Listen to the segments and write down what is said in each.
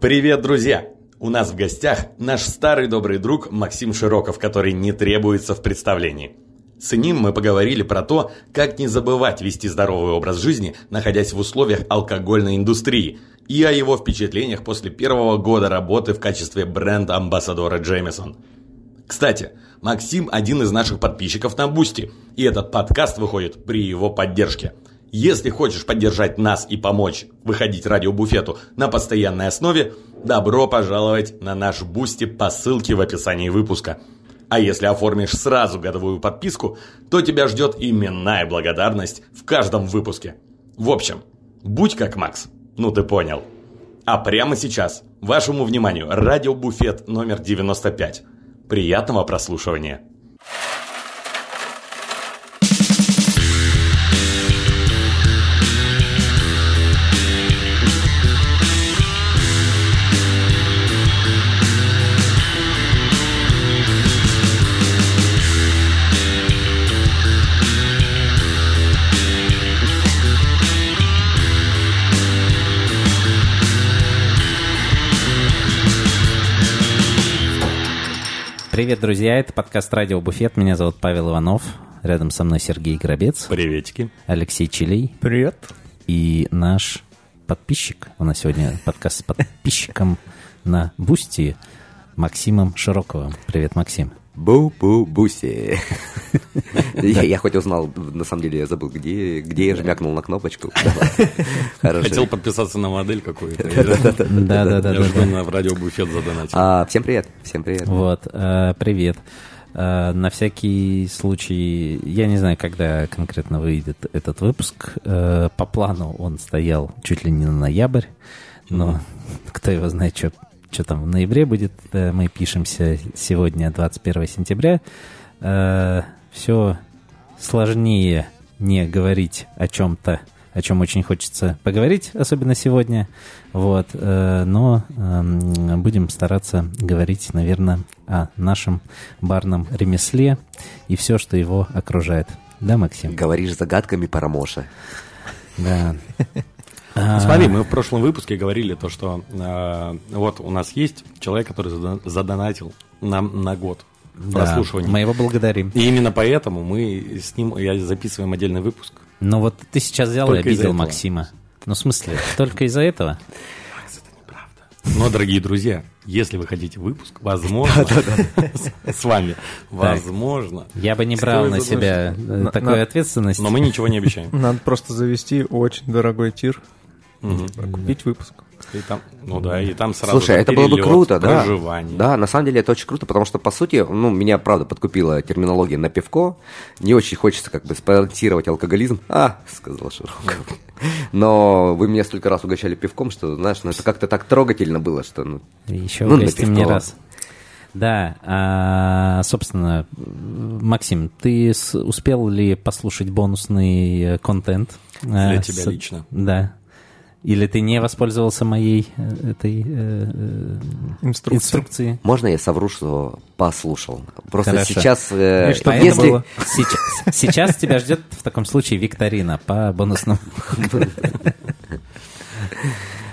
Привет, друзья! У нас в гостях наш старый добрый друг Максим Широков, который не требуется в представлении. С ним мы поговорили про то, как не забывать вести здоровый образ жизни, находясь в условиях алкогольной индустрии, и о его впечатлениях после первого года работы в качестве бренд-амбассадора Джеймисон. Кстати, Максим один из наших подписчиков на Boosty, и этот подкаст выходит при его поддержке – если хочешь поддержать нас и помочь выходить радиобуфету на постоянной основе, добро пожаловать на наш Boosty по ссылке в описании выпуска. А если оформишь сразу годовую подписку, то тебя ждет именная благодарность в каждом выпуске. В общем, будь как Макс. Ну ты понял. А прямо сейчас, вашему вниманию, радиобуфет номер 95. Приятного прослушивания. Привет, друзья, это подкаст «Радио Буфет». Меня зовут Павел Иванов. Рядом со мной Сергей Грабец. Приветики. Алексей Чилей. Привет. И наш подписчик. У нас сегодня подкаст с подписчиком на Boosty Максимом Широковым. Привет, Максим. Бу-бу-буси. я, я хоть узнал, на самом деле я забыл, где, где я жмякнул на кнопочку. Хотел подписаться на модель какую-то. Да-да-да. Я жду на радиобуфет задонатить. А, всем привет, всем привет. Вот, э, привет. Э, на всякий случай, я не знаю, когда конкретно выйдет этот выпуск. Э, по плану он стоял чуть ли не на ноябрь, но кто его знает, что что там в ноябре будет, э, мы пишемся сегодня 21 сентября. Э, Все сложнее не говорить о чем-то, о чем очень хочется поговорить, особенно сегодня. Вот, э, но эм, будем стараться говорить, наверное, о нашем барном ремесле и все, что его окружает. Да, Максим? Говоришь загадками Парамоша. Да. Ну, смотри, мы в прошлом выпуске говорили то, что э, вот у нас есть человек, который задон- задонатил нам на год Да, прослушивания. мы его благодарим. И именно поэтому мы с ним я записываем отдельный выпуск. Но вот ты сейчас взял и Только из-за обидел. Максима. Ну, в смысле, только из-за этого? Но, дорогие друзья, если вы хотите выпуск, возможно, с- вами, возможно, Я бы не брал на себя э, такую ответственность. но мы ничего не обещаем. Надо просто завести очень дорогой тир, Мгм. купить выпуск. И там, ну да, и там сразу Слушай, это было бы перелет, круто, да. проживание. Да, на самом деле это очень круто, потому что, по сути, ну, меня, правда, подкупила терминология на пивко. Не очень хочется как бы спонсировать алкоголизм. А, сказал Широков. Но вы меня столько раз угощали пивком, что, знаешь, ну, это как-то так трогательно было, что, ну, Еще Ну, угости мне раз. Да, а, собственно, Максим, ты с- успел ли послушать бонусный э, контент? Для Э, тебя с- лично. Да. Или ты не воспользовался моей э, этой э, э, Инструкция. инструкции? можно я совру, что послушал? Просто Хорошо. сейчас, э, И что если... было? Сейчас, сейчас тебя ждет в таком случае викторина по бонусному.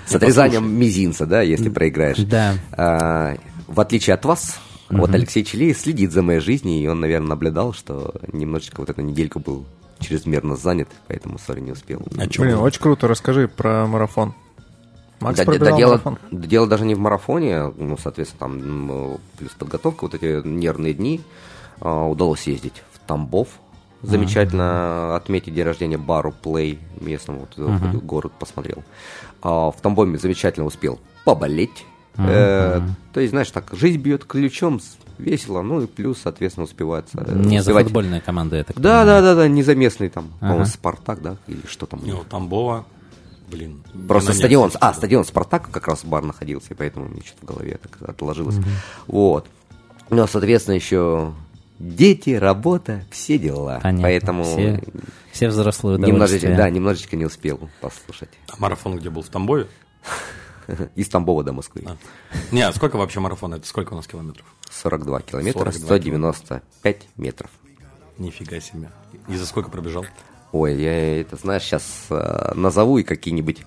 С отрезанием мизинца, да, если проиграешь. Да. А, в отличие от вас, вот Алексей Челей следит за моей жизнью, и он, наверное, наблюдал, что немножечко вот эта неделька был чрезмерно занят, поэтому, сори, не успел. А Блин, было? очень круто, расскажи про марафон. Макс Да, да, пробежал дело, марафон. да дело даже не в марафоне, ну, соответственно, там плюс подготовка, вот эти нервные дни. А, удалось ездить в Тамбов, замечательно отметить день рождения бару Play местному, вот, ходил, город посмотрел. А, в Тамбове замечательно успел поболеть. Э, то есть, знаешь, так, жизнь бьет ключом, весело, ну и плюс, соответственно, успевается. э, Не за успевать. футбольную команду, я так Да, да, да, да, не за местный там, Ага. по-моему, Спартак, да, или что там. Ну, Тамбова, блин. Просто стадион, а, стадион Спартак как раз бар находился, и поэтому мне что-то в голове так отложилось. Вот. Ну, а, соответственно, еще дети, работа, все дела. Понятно. Поэтому Все, все взрослые немножечко, да, немножечко не успел послушать. А марафон где был? В Тамбове? Из Тамбова до Москвы. А. Не, а сколько вообще марафон? Это сколько у нас километров? 42 километра, 42 195 метров. Нифига себе. И за сколько пробежал? Ой, я это, знаешь, сейчас назову и какие-нибудь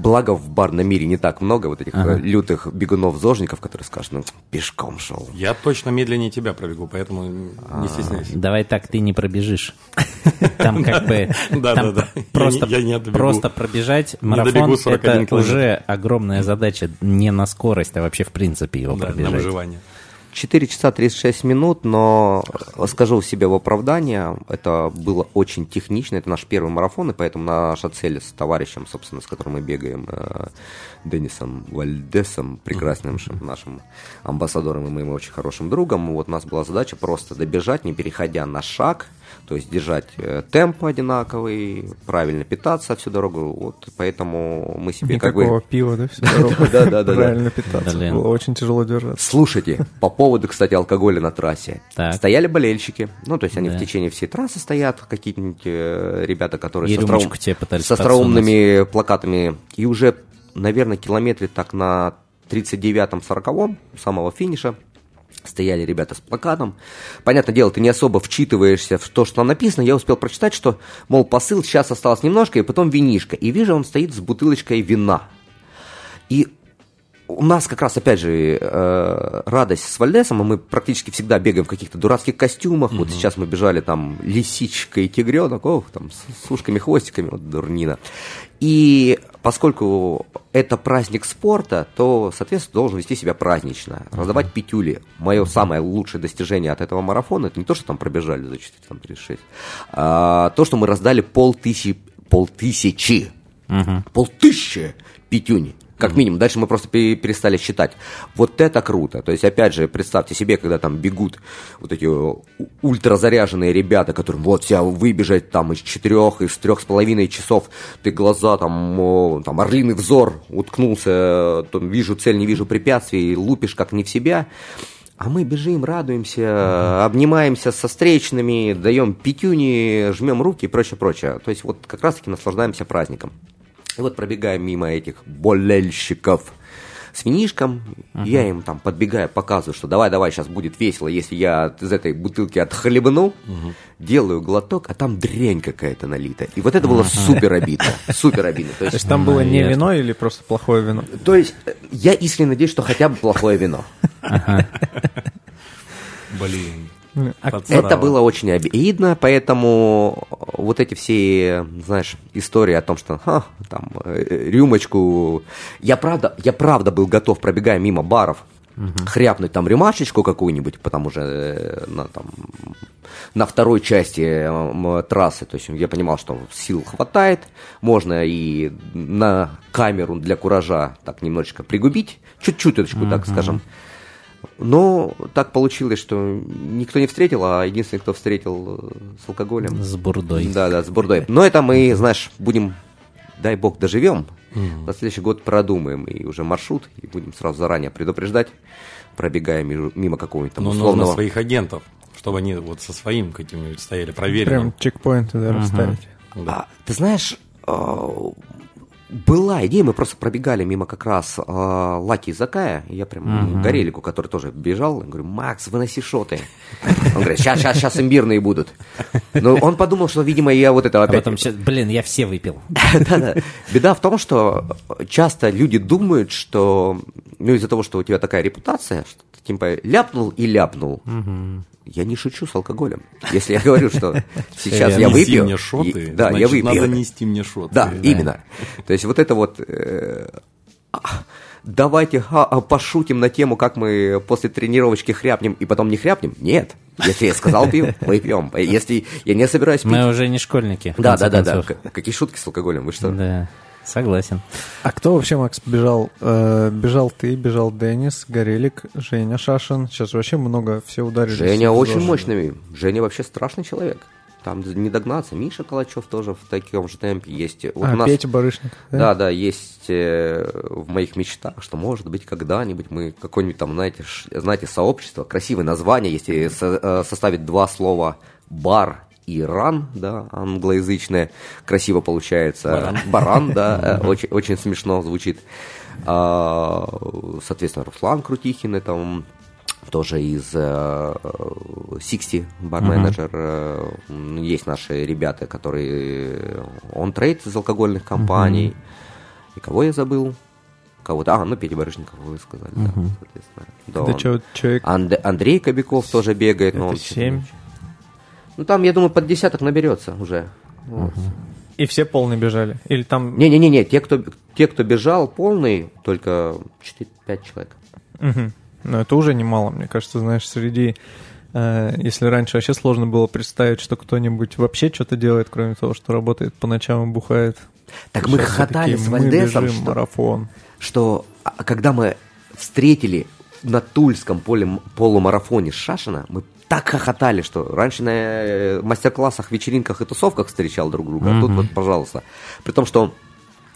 Благо в барном мире не так много вот этих Ага. э, лютых бегунов-зожников, которые скажут, ну, пешком шел. Я точно медленнее тебя пробегу, поэтому не стесняйся. Давай так, ты не пробежишь. Там как бы... Да, там да, да. Я Просто, пробежать марафон добегу 41 это уже огромная задача не на скорость, а вообще в принципе его Да, на пробежать. выживание. 4 часа 36 минут, но скажу себе в оправдание, это было очень технично, это наш первый марафон, и поэтому наша цель с товарищем, собственно, с которым мы бегаем, э, Денисом Вальдесом, прекрасным шим- нашим амбассадором и моим очень хорошим другом, вот у нас была задача просто добежать, не переходя на шаг, то есть держать э, темп одинаковый, правильно питаться всю дорогу, вот поэтому мы себе как бы... Никакого пива, да, всю дорогу. Да, да, да. Правильно питаться. Было очень тяжело держаться. Слушайте, по поводу, кстати, алкоголя на трассе. Стояли болельщики. Ну, то есть они в течение всей трассы стоят, какие-нибудь э, ребята, которые с остроумными плакатами. И уже, наверное, километре так на 39-м, 40-м самого финиша стояли ребята с плакатом. Понятное дело, ты не особо вчитываешься в то, что там написано. Я успел прочитать, что, мол, посыл сейчас осталось немножко, и потом винишко. И вижу, он стоит с бутылочкой вина. И у нас как раз, опять же, э, радость с Вальдесом, а мы практически всегда бегаем в каких-то дурацких костюмах. Вот сейчас мы бежали там лисичка и тигренок, ох, там с, с ушками, хвостиками, вот дурнина. И поскольку это праздник спорта, то, соответственно, должен вести себя празднично, раздавать пятюли. Мое самое лучшее достижение от этого марафона, это не то, что там пробежали за 4, там, 36, а то, что мы раздали полтысячи, полтысячи полтыщи пятюни. Как минимум. Дальше мы просто пе- перестали считать. Вот это круто. То есть, опять же, представьте себе, когда там бегут вот эти у- ультразаряженные ребята, которым вот тебя выбежать там из четырех, из трех с половиной часов, ты глаза там, там орлиный взор уткнулся, там, вижу цель, не вижу препятствий, лупишь как не в себя. А мы бежим, радуемся, обнимаемся со встречными, даем пятюни, жмем руки и прочее, прочее. То есть вот как раз-таки наслаждаемся праздником. И вот пробегаем мимо этих болельщиков с винишком, я им там подбегаю, показываю, что давай-давай, сейчас будет весело, если я из этой бутылки отхлебну, делаю глоток, а там дрянь какая-то налита. И вот это было супер обидно, супер обидно. То То есть, там было не вино или просто плохое вино? то есть э, я искренне надеюсь, что хотя бы плохое вино. Блин. А подсрало. Это было очень обидно, поэтому вот эти все, знаешь, истории о том, что ха, там э, рюмочку, я правда, я правда был готов, пробегая мимо баров, хряпнуть там рюмашечку какую-нибудь, потому что э, на, там, на второй части э, трассы, то есть я понимал, что сил хватает, можно и на камеру для куража так немножечко пригубить, чуть-чуть, так скажем. Но так получилось, что никто не встретил, а единственный, кто встретил э, с алкоголем. С бурдой. Да, да, с бурдой. Но это мы, знаешь, будем, дай бог, доживем. На следующий год продумаем и уже маршрут, и будем сразу заранее предупреждать, пробегая мимо какого-нибудь там Но нужно условного... своих агентов, чтобы они вот со своим каким-нибудь стояли, Прям проверенным. чекпоинты, да, расставить. А, ты знаешь, а, была идея, мы просто пробегали мимо как раз а, Лаки Закая, я прям Горелику, который тоже бежал, я говорю, Макс, выноси шоты. Он говорит, сейчас, сейчас, сейчас имбирные будут. Но он подумал, что, видимо, я вот это А опять... потом, щас- блин, я все выпил. Да-да. Беда в том, что часто люди думают, что, ну, из-за того, что у тебя такая репутация, что ты типа ляпнул и ляпнул. Я не шучу с алкоголем. Если я говорю, что сейчас я выпью... мне шоты, Да, я выпью. надо нести мне шоты. Да, именно. То есть вот это вот... э, а, Давайте ха, а, пошутим на тему, как мы после тренировочки хряпнем и потом не хряпнем. Нет. Если я сказал пью, мы пьем. Если я не собираюсь пить... Мы уже не школьники. Да, да, да, да. Какие шутки с алкоголем? Вы что? Да, согласен. А кто вообще, Макс, бежал? Э, бежал ты, бежал Денис, Горелик, Женя Шашин. Сейчас вообще много все ударили. Женя очень мощный. Женя вообще страшный человек. Там не догнаться. Миша Калачев тоже в таком же темпе есть. Вот а, у нас- Петя Барышник. Да, да, есть э, в моих мечтах, что может быть когда-нибудь мы какое-нибудь там, знаете, ш- знаете, сообщество, красивое название, если со- э, составить два слова бар и ран, да, англоязычное, красиво получается. Баран, да, э, очень, очень смешно звучит. А, Соответственно, Руслан Крутихин, это тоже из э, 60 бар-менеджер. э, м, Есть наши ребята, которые он трейд из алкогольных компаний. И кого я забыл? Кого-то. А, ну, Петя Барышников, вы сказали, да, соответственно. Да, Это он. человек Анд- Андрей Кобяков тоже бегает, но он... Ну, там, я думаю, под десяток наберется уже. Вот. И все полные бежали? Или там... Не-не-не, те кто, те, кто бежал полный, только 4-5 человек. Мгм. Ну, это уже немало, мне кажется, знаешь, среди... э, если раньше вообще сложно было представить, что кто-нибудь вообще что-то делает, кроме того, что работает по ночам и бухает. Так мы Сейчас хохотали все-таки с мы Вальдесом, что, марафон. что а, когда мы встретили на Тульском поле, полумарафоне Шашина, мы так хохотали, что раньше на э, мастер-классах, вечеринках и тусовках встречал друг друга, а тут вот, пожалуйста. При том, что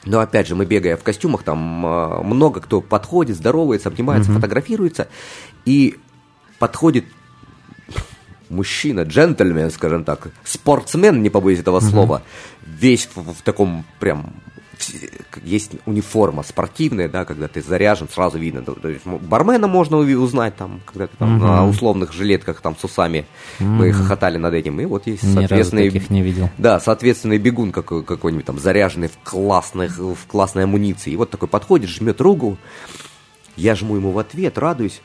но опять же, мы бегая в костюмах, там э, много кто подходит, здоровается, обнимается, фотографируется, и подходит мужчина, джентльмен, скажем так, спортсмен, не побоюсь этого слова, весь в, в таком прям есть униформа спортивная, да, когда ты заряжен, сразу видно. То, есть бармена можно узнать там, когда ты там на условных жилетках там с усами, мы хохотали над этим, и вот есть Ни разу соответственный таких не видел. да, соответственный бегун какой- какой-нибудь там, заряженный в, классных, в классной амуниции. И вот такой подходит, жмет руку, я жму ему в ответ, радуюсь.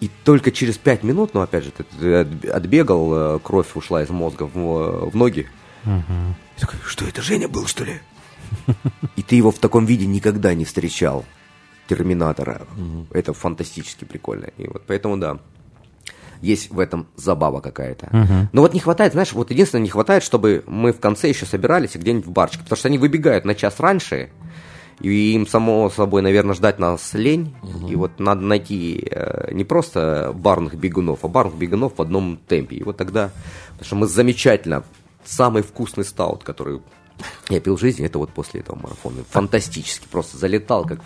И только через пять минут, ну, опять же, ты, ты отб- отбегал, э, кровь ушла из мозга в, в ноги. Я такой, что это, Женя был, что ли? И ты его в таком виде никогда не встречал, Терминатора. Это фантастически прикольно. И вот поэтому, да, есть в этом забава какая-то. Но вот не хватает, знаешь, вот единственное, не хватает, чтобы мы в конце еще собирались и где-нибудь в барчике. Потому что они выбегают на час раньше, и им, само собой, наверное, ждать нас лень. И вот надо найти э, не просто барных бегунов, а барных бегунов в одном темпе. И вот тогда, потому что мы замечательно, самый вкусный стаут, который я пил в жизни, это вот после этого марафона. Фантастически, просто залетал, как...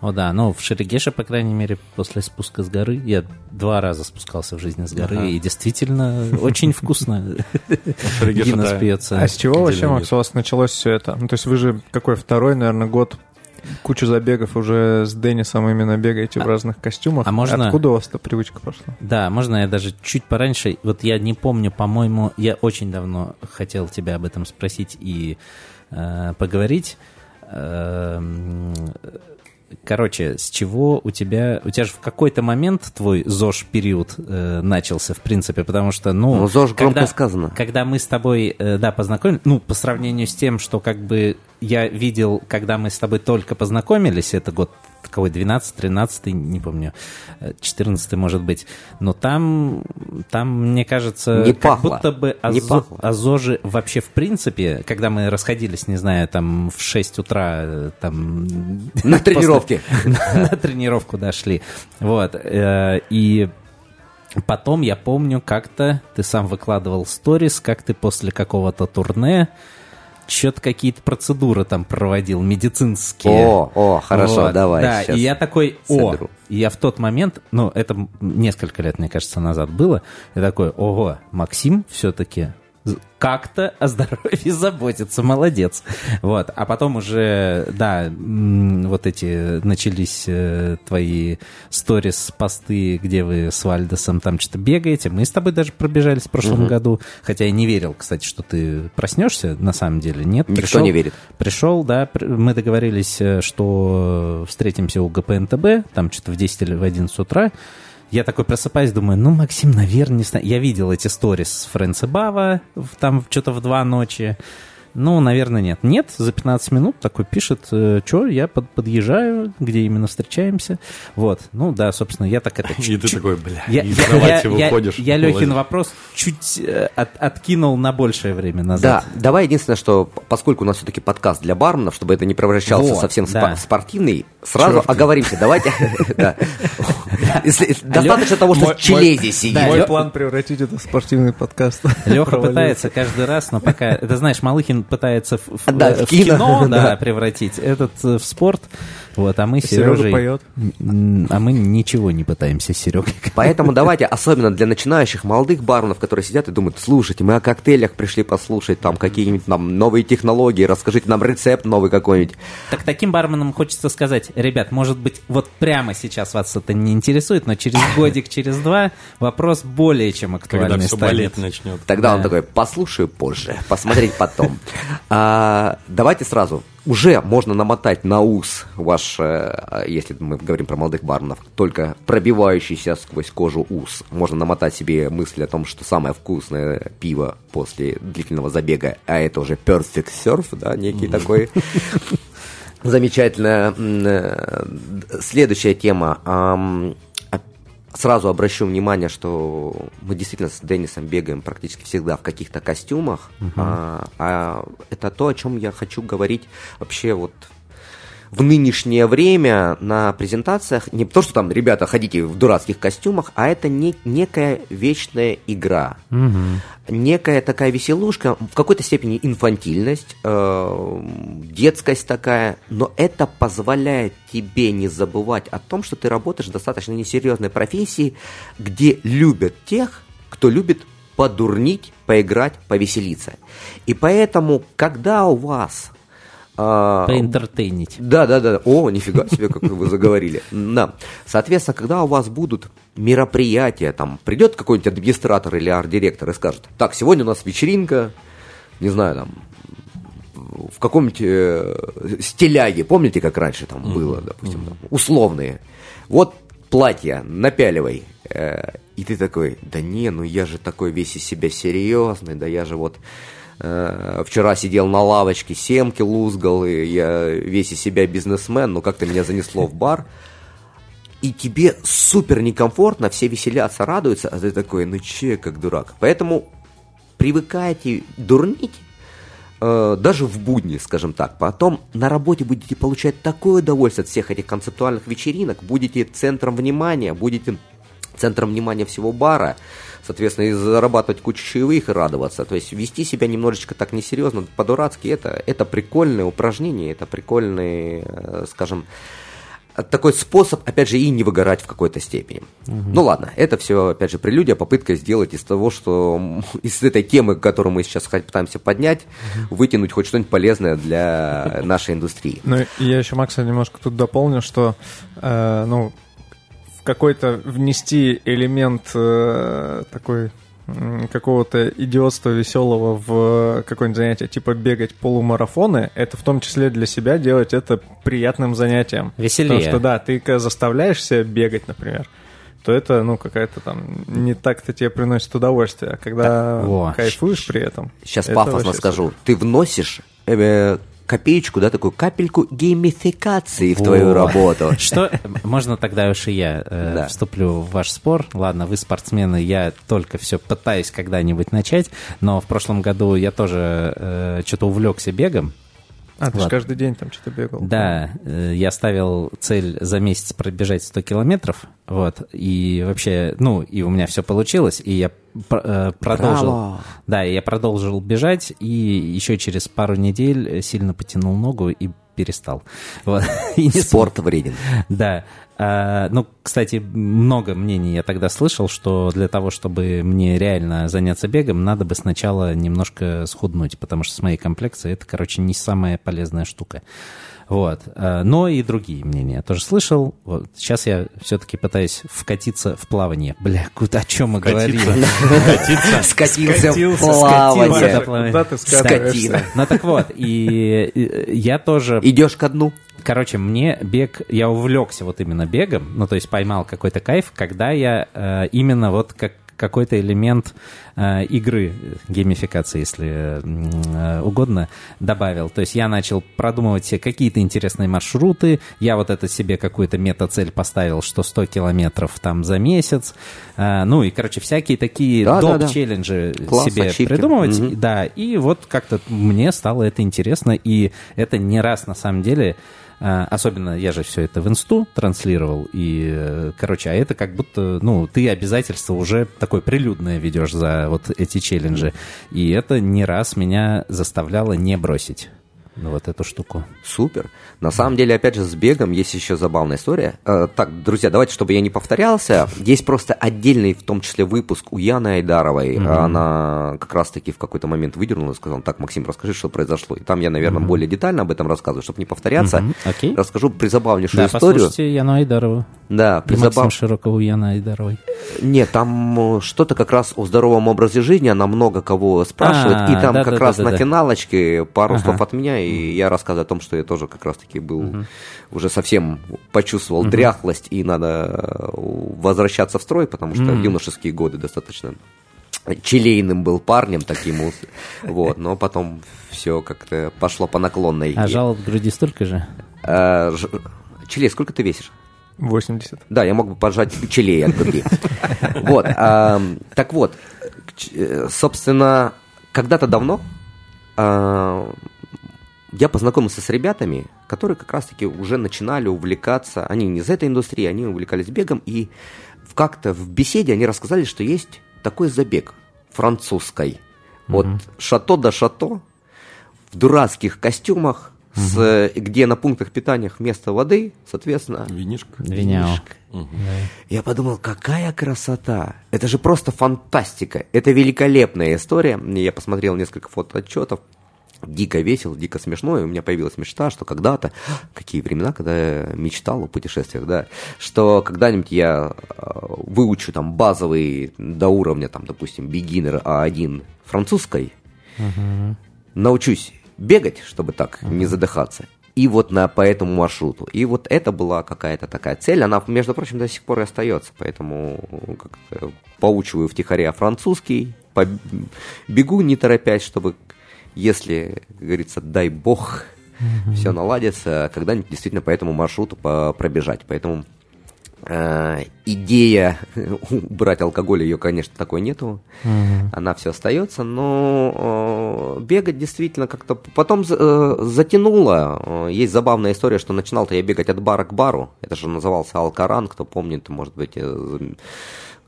О да, ну в Шерегеше, по крайней мере, после спуска с горы, я два раза спускался в жизни с горы, и действительно очень вкусно Гиннес пьется. А с чего вообще, Макс, у вас началось все это? Ну, то есть вы же какой второй, наверное, год кучу забегов уже с Деннисом именно бегаете в разных костюмах. а можно- Откуда у вас эта привычка пошла? Да, можно я даже чуть пораньше, вот я не помню, по-моему, я очень давно хотел тебя об этом спросить и э, поговорить. Эм, Короче, с чего у тебя... У тебя же в какой-то момент твой ЗОЖ-период э, начался, в принципе, потому что, ну... Ну, ЗОЖ громко когда- сказано. Когда мы с тобой, э, да, познакомились, ну, по сравнению с тем, что как бы я видел, когда мы с тобой только познакомились, это год какой, 12, 13, не помню, э, 14, может быть, но там, там, мне кажется, Не как пахло. будто бы о, Не пахло. о ЗОЖе вообще в принципе, когда мы расходились, не знаю, там в 6 утра, э, там... На тренировке. на тренировку дошли. Вот. э, И потом я помню, как-то ты сам выкладывал сторис, как ты после какого-то турне что-то какие-то процедуры там проводил, медицинские. О, о, хорошо, Вот, давай. Да, и я такой, о, соберу. и я в тот момент, ну, это несколько лет, мне кажется, назад было, я такой, ого, Максим все-таки как-то о здоровье заботится, молодец. Вот, а потом уже, да, вот эти начались э, твои сторис, посты, где вы с Вальдесом там что-то бегаете. Мы с тобой даже пробежались в прошлом году, хотя я не верил, кстати, что ты проснешься, на самом деле, нет. Никто Пришел- не верит. Пришел, да, мы договорились, э, что встретимся у ГПНТБ, там что-то в 10 или в 11 утра. Я такой просыпаюсь, думаю, ну, Максим, наверное, не знаю. Я видел эти сторис с Фрэнса Бава, там что-то в 2 ночи. Ну, наверное, нет. Нет, за 15 минут такой пишет, что я под- подъезжаю, где именно встречаемся. Вот, ну да, собственно, я так это... И ты такой, бля, я, из я- я- я Лехин вопрос чуть э, от- откинул на большее время назад. Да, давай единственное, что поскольку у нас все-таки подкаст для барменов, чтобы это не превращался Вот, совсем да. в спортивный, сразу оговоримся. Давайте. Достаточно того, что Челезе сидит. Да, Мой план превратить это в спортивный подкаст. Леха пытается каждый раз, но пока... Это знаешь, Малыхин пытается в, в- Да, э, в кино, да, да. превратить, этот э, в спорт. Вот, а мы с Сережа Сережей... поет. М, А мы ничего не пытаемся с Серегой. Поэтому давайте, особенно для начинающих молодых барменов, которые сидят и думают, слушайте, мы о коктейлях пришли послушать, там какие-нибудь там новые технологии, расскажите нам рецепт новый какой-нибудь. Так таким барменам хочется сказать, ребят, может быть, вот прямо сейчас вас это не интересует, но через годик, через два вопрос более чем Когда актуальный все станет. начнет. Тогда он Да. такой, послушаю позже, посмотреть потом. А, давайте сразу, уже можно намотать на ус ваш, э, если мы говорим про молодых барменов, только пробивающийся сквозь кожу ус. Можно намотать себе мысль о том, что самое вкусное пиво после длительного забега, а это уже perfect surf, да, некий такой Замечательно. Э, следующая тема. Сразу обращу внимание, что мы действительно с Деннисом бегаем практически всегда в каких-то костюмах. Uh-huh. А, а это то, о чем я хочу говорить вообще вот в нынешнее время на презентациях не то, что там ребята ходите в дурацких костюмах, а это не, некая вечная игра. Угу. Некая такая веселушка, в какой-то степени инфантильность, э, детскость такая, но это позволяет тебе не забывать о том, что ты работаешь в достаточно несерьезной профессии, где любят тех, кто любит подурнить, поиграть, повеселиться. И поэтому, когда у вас а, Поэнтертейнить. Да, да, да. О, нифига себе, как вы заговорили. Да. Соответственно, когда у вас будут мероприятия, там придет какой-нибудь администратор или арт-директор и скажет, так, сегодня у нас вечеринка, не знаю, там, в каком-нибудь э, стиляге, помните, как раньше там mm-hmm. было, допустим, там, условные. Вот платье, напяливай. Э, и ты такой, да не, ну я же такой весь из себя серьезный, да я же вот вчера сидел на лавочке, семки лузгал, и я весь из себя бизнесмен, но как-то меня занесло в бар. И тебе супер некомфортно, все веселятся, радуются, а ты такой, ну че, как дурак. Поэтому привыкайте дурнить, э, даже в будни, скажем так. Потом на работе будете получать такое удовольствие от всех этих концептуальных вечеринок, будете центром внимания, будете центром внимания всего бара соответственно, и зарабатывать кучу чаевых и радоваться. То есть вести себя немножечко так несерьезно, по-дурацки, это, это прикольное упражнение, это прикольный, э, скажем, такой способ, опять же, и не выгорать в какой-то степени. Угу. Ну ладно, это все, опять же, прелюдия, попытка сделать из того, что из этой темы, которую мы сейчас пытаемся поднять, вытянуть хоть что-нибудь полезное для нашей индустрии. Ну, я еще, Макса, немножко тут дополню, что, э, ну, какой-то внести элемент э, такой какого-то идиотства веселого в какое-нибудь занятие, типа бегать полумарафоны, это в том числе для себя делать это приятным занятием. Веселее. Потому что, да, ты когда заставляешь себя бегать, например, то это, ну, какая-то там не так-то тебе приносит удовольствие. А когда Во. кайфуешь при этом... Сейчас пафосно скажу. Супер. Ты вносишь э, копеечку, да, такую капельку геймификации в твою работу. Что, можно тогда уж и я э, да. вступлю в ваш спор. Ладно, вы спортсмены, я только все пытаюсь когда-нибудь начать, но в прошлом году я тоже э, что-то увлекся бегом, а, ты вот. же каждый день там что-то бегал. Да, э, я ставил цель за месяц пробежать 100 километров, вот, и вообще, ну, и у меня все получилось, и я э, продолжил... Браво. Да, я продолжил бежать, и еще через пару недель сильно потянул ногу и перестал. Вот. Спорт вреден. Да. А, ну, кстати, много мнений я тогда слышал, что для того, чтобы мне реально заняться бегом, надо бы сначала немножко схуднуть, потому что с моей комплекцией это, короче, не самая полезная штука. Вот. А, но и другие мнения я тоже слышал. Вот. Сейчас я все-таки пытаюсь вкатиться в плавание. Бля, куда о чем мы говорили? Скатился в плавание. Скатина. Ну так вот, и я тоже... Идешь ко дну? Короче, мне бег, я увлекся вот именно бегом, ну, то есть поймал какой-то кайф, когда я э, именно вот как какой-то элемент э, игры, геймификации, если э, угодно, добавил. То есть я начал продумывать себе какие-то интересные маршруты, я вот это себе какую-то мета-цель поставил, что 100 километров там за месяц, э, ну и, короче, всякие такие да, доп-челленджи да, да. себе ачивки. придумывать, угу. да, и вот как-то мне стало это интересно, и это не раз на самом деле особенно я же все это в инсту транслировал, и, э, короче, а это как будто, ну, ты обязательства уже такое прилюдное ведешь за вот эти челленджи. И это не раз меня заставляло не бросить вот эту штуку. Супер. На самом деле, опять же, с бегом есть еще забавная история. Э, так, друзья, давайте, чтобы я не повторялся, есть просто отдельный, в том числе, выпуск у Яны Айдаровой. Mm-hmm. Она как раз-таки в какой-то момент выдернула и сказала, так, Максим, расскажи, что произошло. И там я, наверное, mm-hmm. более детально об этом рассказываю, чтобы не повторяться. Mm-hmm. Okay. Расскажу призабавнейшую да, историю. послушайте Яну Айдарову. Да, И Максим призабав... Широкого Яна и Дарой. Нет, там э, что-то как раз о здоровом образе жизни, она много кого спрашивает, А, и там как раз на финалочке пару Ага. слов от меня, и я рассказываю о том, что я тоже как раз-таки был, уже совсем почувствовал дряхлость, и надо э, возвращаться в строй, потому что в юношеские годы достаточно челейным был парнем таким, вот, но потом все как-то пошло по наклонной. А жал от груди столько же? Ж- Челей, сколько ты весишь? 80. Да, я мог бы пожать челей от груди. Вот. Так вот, э, собственно, когда-то давно а, я познакомился с ребятами, которые как раз-таки уже начинали увлекаться, они не из этой индустрии, они увлекались бегом, и как-то в беседе они рассказали, что есть такой забег французской. Вот шато до шато, в дурацких костюмах, с, э, где на пунктах питания вместо воды, соответственно, Винишко? Виняо. я подумал, какая красота! Это же просто фантастика! Это великолепная история. Я посмотрел несколько фотоотчетов. Дико весело, дико смешно, и у меня появилась мечта, что когда-то, какие времена, когда я мечтал о путешествиях, да, что когда-нибудь я э, выучу там базовый до уровня, там, допустим, beginner А1 французской, научусь бегать, чтобы так не задыхаться, и вот на, по этому маршруту. И вот это была какая-то такая цель. Она, между прочим, до сих пор и остается. Поэтому как-то поучиваю втихаря французский, по- бегу не торопясь, чтобы, если, как говорится, дай бог, все наладится, когда-нибудь действительно по этому маршруту по- пробежать. Поэтому э, идея убрать алкоголь, ее, конечно, такой нету. Она все остается, но э, бегать действительно как-то потом э, затянуло. Э, Есть забавная история, что начинал-то я бегать от бара к бару. Это же назывался Алкаран, кто помнит, может быть, э,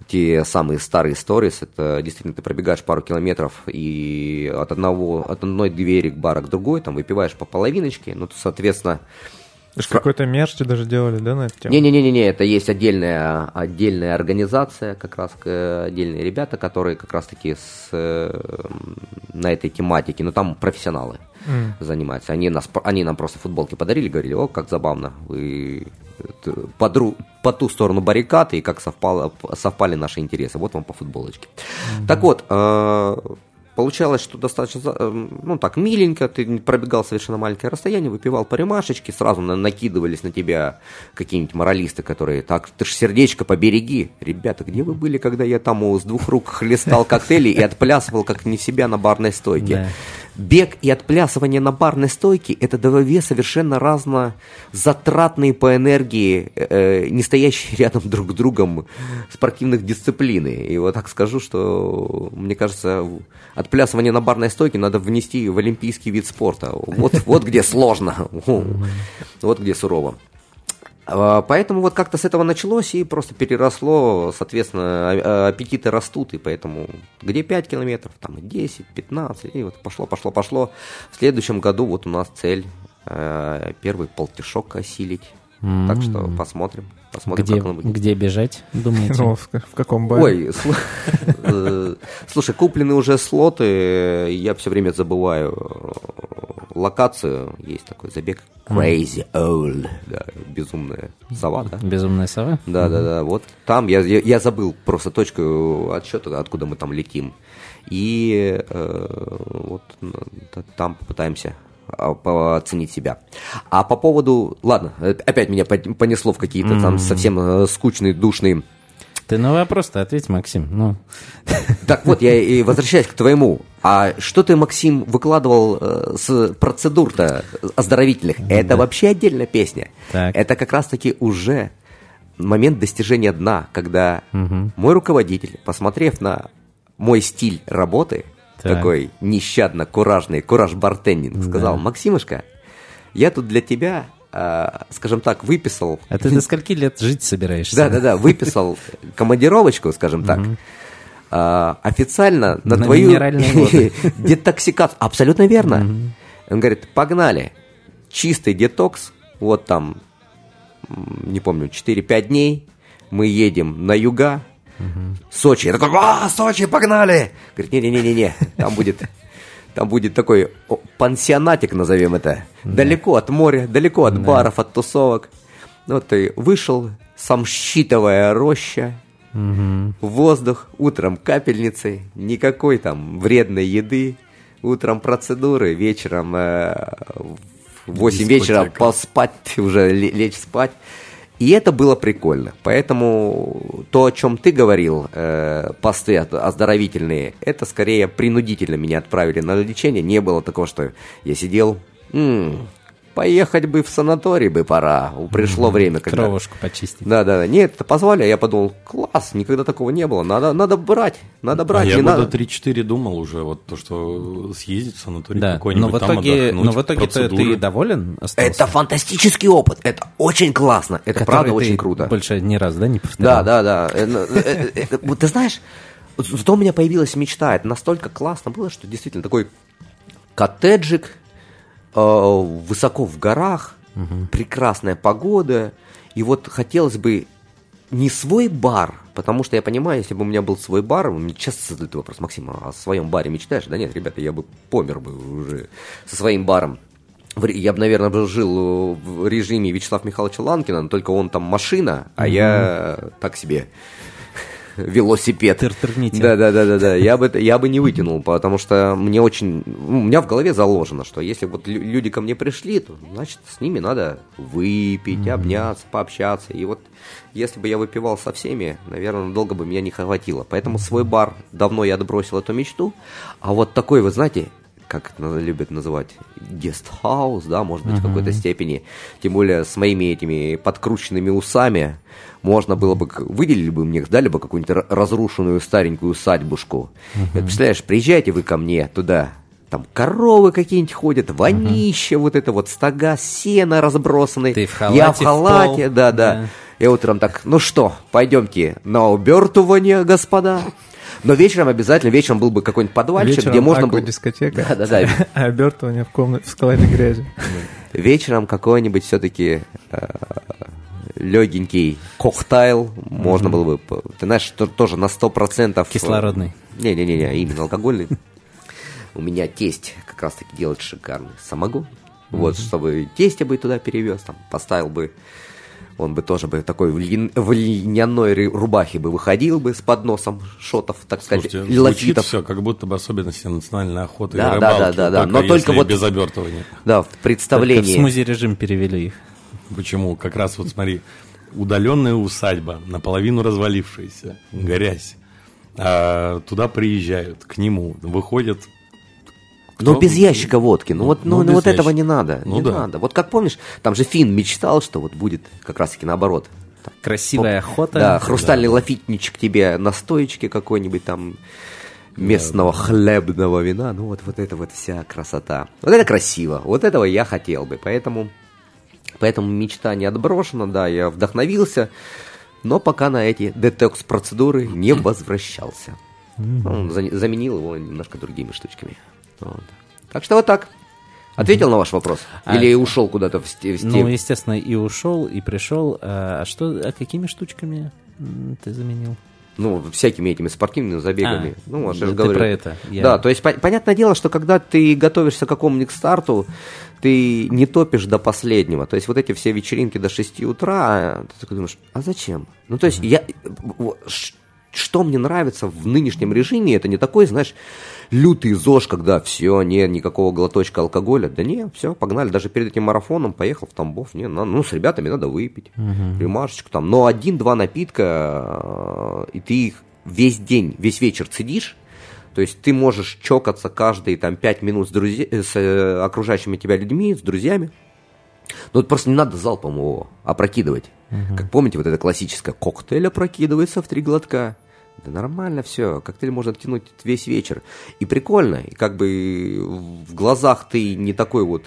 те самые старые сторис. Это действительно ты пробегаешь пару километров и от одного, от одной двери к бара к другой, там выпиваешь по половиночке, ну, то, соответственно, Ж какой-то мерч даже делали, да, на эту тему? не-не-не-не, это есть отдельная, отдельная организация, как раз э, отдельные ребята, которые как раз-таки с, э, на этой тематике, но там профессионалы М. занимаются. Они, нас, они нам просто футболки подарили, говорили, о, как забавно, вы по, дру- по ту сторону баррикады, и как совпало, совпали наши интересы. Вот вам по футболочке. Так вот, э, Получалось, что достаточно, эм, ну так, миленько, ты пробегал совершенно маленькое расстояние, выпивал по рюмашечке, сразу на- накидывались на тебя какие-нибудь моралисты, которые, так, ты ж сердечко побереги. Ребята, где вы были, когда я там с двух рук хлестал коктейли и отплясывал, как не себя на барной стойке? Бег и отплясывание на барной стойке – это две совершенно разно затратные по энергии, э, не стоящие рядом друг с другом спортивных дисциплины. И вот так скажу, что, мне кажется, отплясывание на барной стойке надо внести в олимпийский вид спорта. Вот, вот где сложно, вот где сурово. А, Поэтому вот как-то с этого началось и просто переросло, соответственно, а- а- аппетиты растут, и поэтому где 5 километров, там и 10, 15, и вот пошло, пошло, пошло. В следующем году вот у нас цель э, первый полтишок осилить. Так что посмотрим, посмотрим, Где, как он будет. где бежать, думаете? Ну, в, в каком баре? Ой, э, слушай, куплены уже слоты, я все время забываю э, локацию. Есть такой забег Crazy Owl, да, безумная сова, да? Безумная сова? Да, да, да. Вот там я, я, забыл просто точку отсчета, откуда мы там летим. И э, вот там попытаемся по- оценить себя. А по поводу... Ладно, э, опять меня понесло в какие-то там совсем э, скучные, душные... Ты на вопрос-то ответь, Максим. Ну, Так вот, я и возвращаюсь к твоему. А что ты, Максим, выкладывал э, с процедур-то оздоровительных? Это вообще отдельная песня. Так. Это как раз-таки уже момент достижения дна, когда мой руководитель, посмотрев на мой стиль работы, Так. такой нещадно куражный, кураж-бартендинг, сказал, Максимушка, я тут для тебя, э, скажем так, выписал а ты до скольки лет жить собираешься? да, да, да, выписал командировочку, скажем так. а, официально на, На твою детоксикацию. Абсолютно верно. Он говорит, погнали. Чистый детокс. Вот там, не помню, 4-5 дней. Мы едем на юга. Сочи. Я такой, а, Сочи, погнали. Говорит, не-не-не-не, там будет... Там будет такой пансионатик, назовем это. Далеко от моря, далеко от баров, от тусовок. Вот ты вышел, самщитовая роща, воздух, утром капельницы, никакой там вредной еды, утром процедуры, вечером э, в 8 вечера Дискотека. поспать, уже ле- лечь спать. И это было прикольно. Поэтому то, о чем ты говорил, э, посты оздоровительные, это скорее принудительно меня отправили на лечение. Не было такого, что я сидел, «М, поехать бы в санаторий бы пора. Пришло время, когда... Кровушку почистить. Да, да, да. Нет, это позвали, а я подумал, класс, никогда такого не было. Надо, надо брать, надо брать. а я не года надо. 3-4 думал уже, вот то, что съездить в санаторий Да, но какой-нибудь, в там итоге, отдохнуть, но в итоге ты, ты доволен остался? Это фантастический опыт, это очень классно, это Который правда ты очень круто. Больше ни разу, да, не Да, повторял? да, да. Э, вот Ты знаешь, зато у меня появилась мечта. Это настолько классно было, что действительно такой коттеджик высоко в горах, прекрасная погода. И вот хотелось бы не свой бар, потому что я понимаю, если бы у меня был свой бар, мне часто задают вопрос, Максим, а о своем баре мечтаешь? Да нет, ребята, я бы помер бы уже со своим баром. Я бы, наверное, жил э, в режиме Вячеслава Михайловича Ланкина, но только он там машина, а я так себе велосипед. Тыр-тырните. Да, да, да, да, да. Я бы, это- я бы не вытянул, потому что мне очень. ну, У меня в голове заложено, что если вот лю- люди ко мне пришли, то значит с ними надо выпить, обняться, пообщаться. И вот если бы я выпивал со всеми, наверное, долго бы меня не хватило. Поэтому свой бар давно я отбросил эту мечту. А вот такой, вы знаете, как это любят называть, гестхаус, да, может быть, в какой-то степени, тем более с моими этими подкрученными усами, можно было бы, выделили бы мне, дали бы какую-нибудь ра- разрушенную старенькую усадьбушку. И вот представляешь, приезжайте вы ко мне туда, там коровы какие-нибудь ходят, вонище, вот это вот стога сена разбросаны. Ты в Я в халате в халате, пол. да, да. Да. Я утром так, ну что, пойдемте на убертывание, господа. Но вечером обязательно, вечером был бы какой-нибудь подвальчик, Вечером где можно было... аквадискотека. Да, да, да. А обертывание в комнате в складе грязи. Вечером какой-нибудь все-таки легенький коктейл можно было бы... Ты знаешь, тоже на 100%... Кислородный. Не-не-не, именно алкогольный. У меня тесть как раз-таки делает шикарный самогон. Вот, чтобы тестя бы туда перевез, там, поставил бы... Он бы тоже бы такой в, льнян- в льняной рубахе бы выходил бы с подносом шотов, так сказать, Слушайте, все, как будто бы особенности национальной охоты Да, и да, рыбалки. да, да, да. Но только вот- без обертывания. Да, в Только в представлении. смузи-режим перевели их. Почему? Как раз вот смотри, удаленная усадьба, наполовину развалившаяся, грязь. А, туда приезжают, к нему, выходят... Но кто? без ящика водки. Ну, вот, ну, Ну, ну, вот этого не надо. Ну не да. надо. Вот как помнишь, там же Финн мечтал, что вот будет как раз-таки наоборот. Красивая охота. Да, хрустальный лафитничек тебе на стоечке какой-нибудь там местного хлебного вина. Ну вот, вот это вот вся красота. Вот это красиво. Вот этого я хотел бы. Поэтому, поэтому мечта не отброшена, да, я вдохновился. Но пока на эти детокс-процедуры не возвращался. Ну, за- заменил его немножко другими штучками. Вот. Так что вот так. Ответил на ваш вопрос? А- Или ушел куда-то в, в Ну, естественно, и ушел, и пришел. А а что, а какими штучками ты заменил? Ну, всякими этими спортивными забегами. А, ну, вот я же ты говорю. про это. Я- Да, то есть по- понятное дело, что когда ты готовишься к какому-нибудь старту, ты не топишь до последнего. То есть вот эти все вечеринки до 6 утра, ты такой думаешь, а зачем? Ну, то есть я... в- ш- Что мне нравится в нынешнем режиме, это не такой, знаешь, лютый ЗОЖ, когда все, не, никакого глоточка алкоголя. Да не, все, погнали. Даже перед этим марафоном поехал в Тамбов. Не, на- ну, с ребятами надо выпить. Рюмашечку там. Но один-два напитка, э, и ты их весь день, весь вечер цедишь, то есть ты можешь чокаться каждые там пять минут с, друзья- э, с э, окружающими тебя людьми, с друзьями. Но вот просто не надо залпом его опрокидывать. Как помните, вот это классическое коктейль опрокидывается в три глотка. Да нормально все, коктейль можно тянуть весь вечер. И прикольно, и как бы в глазах ты не такой вот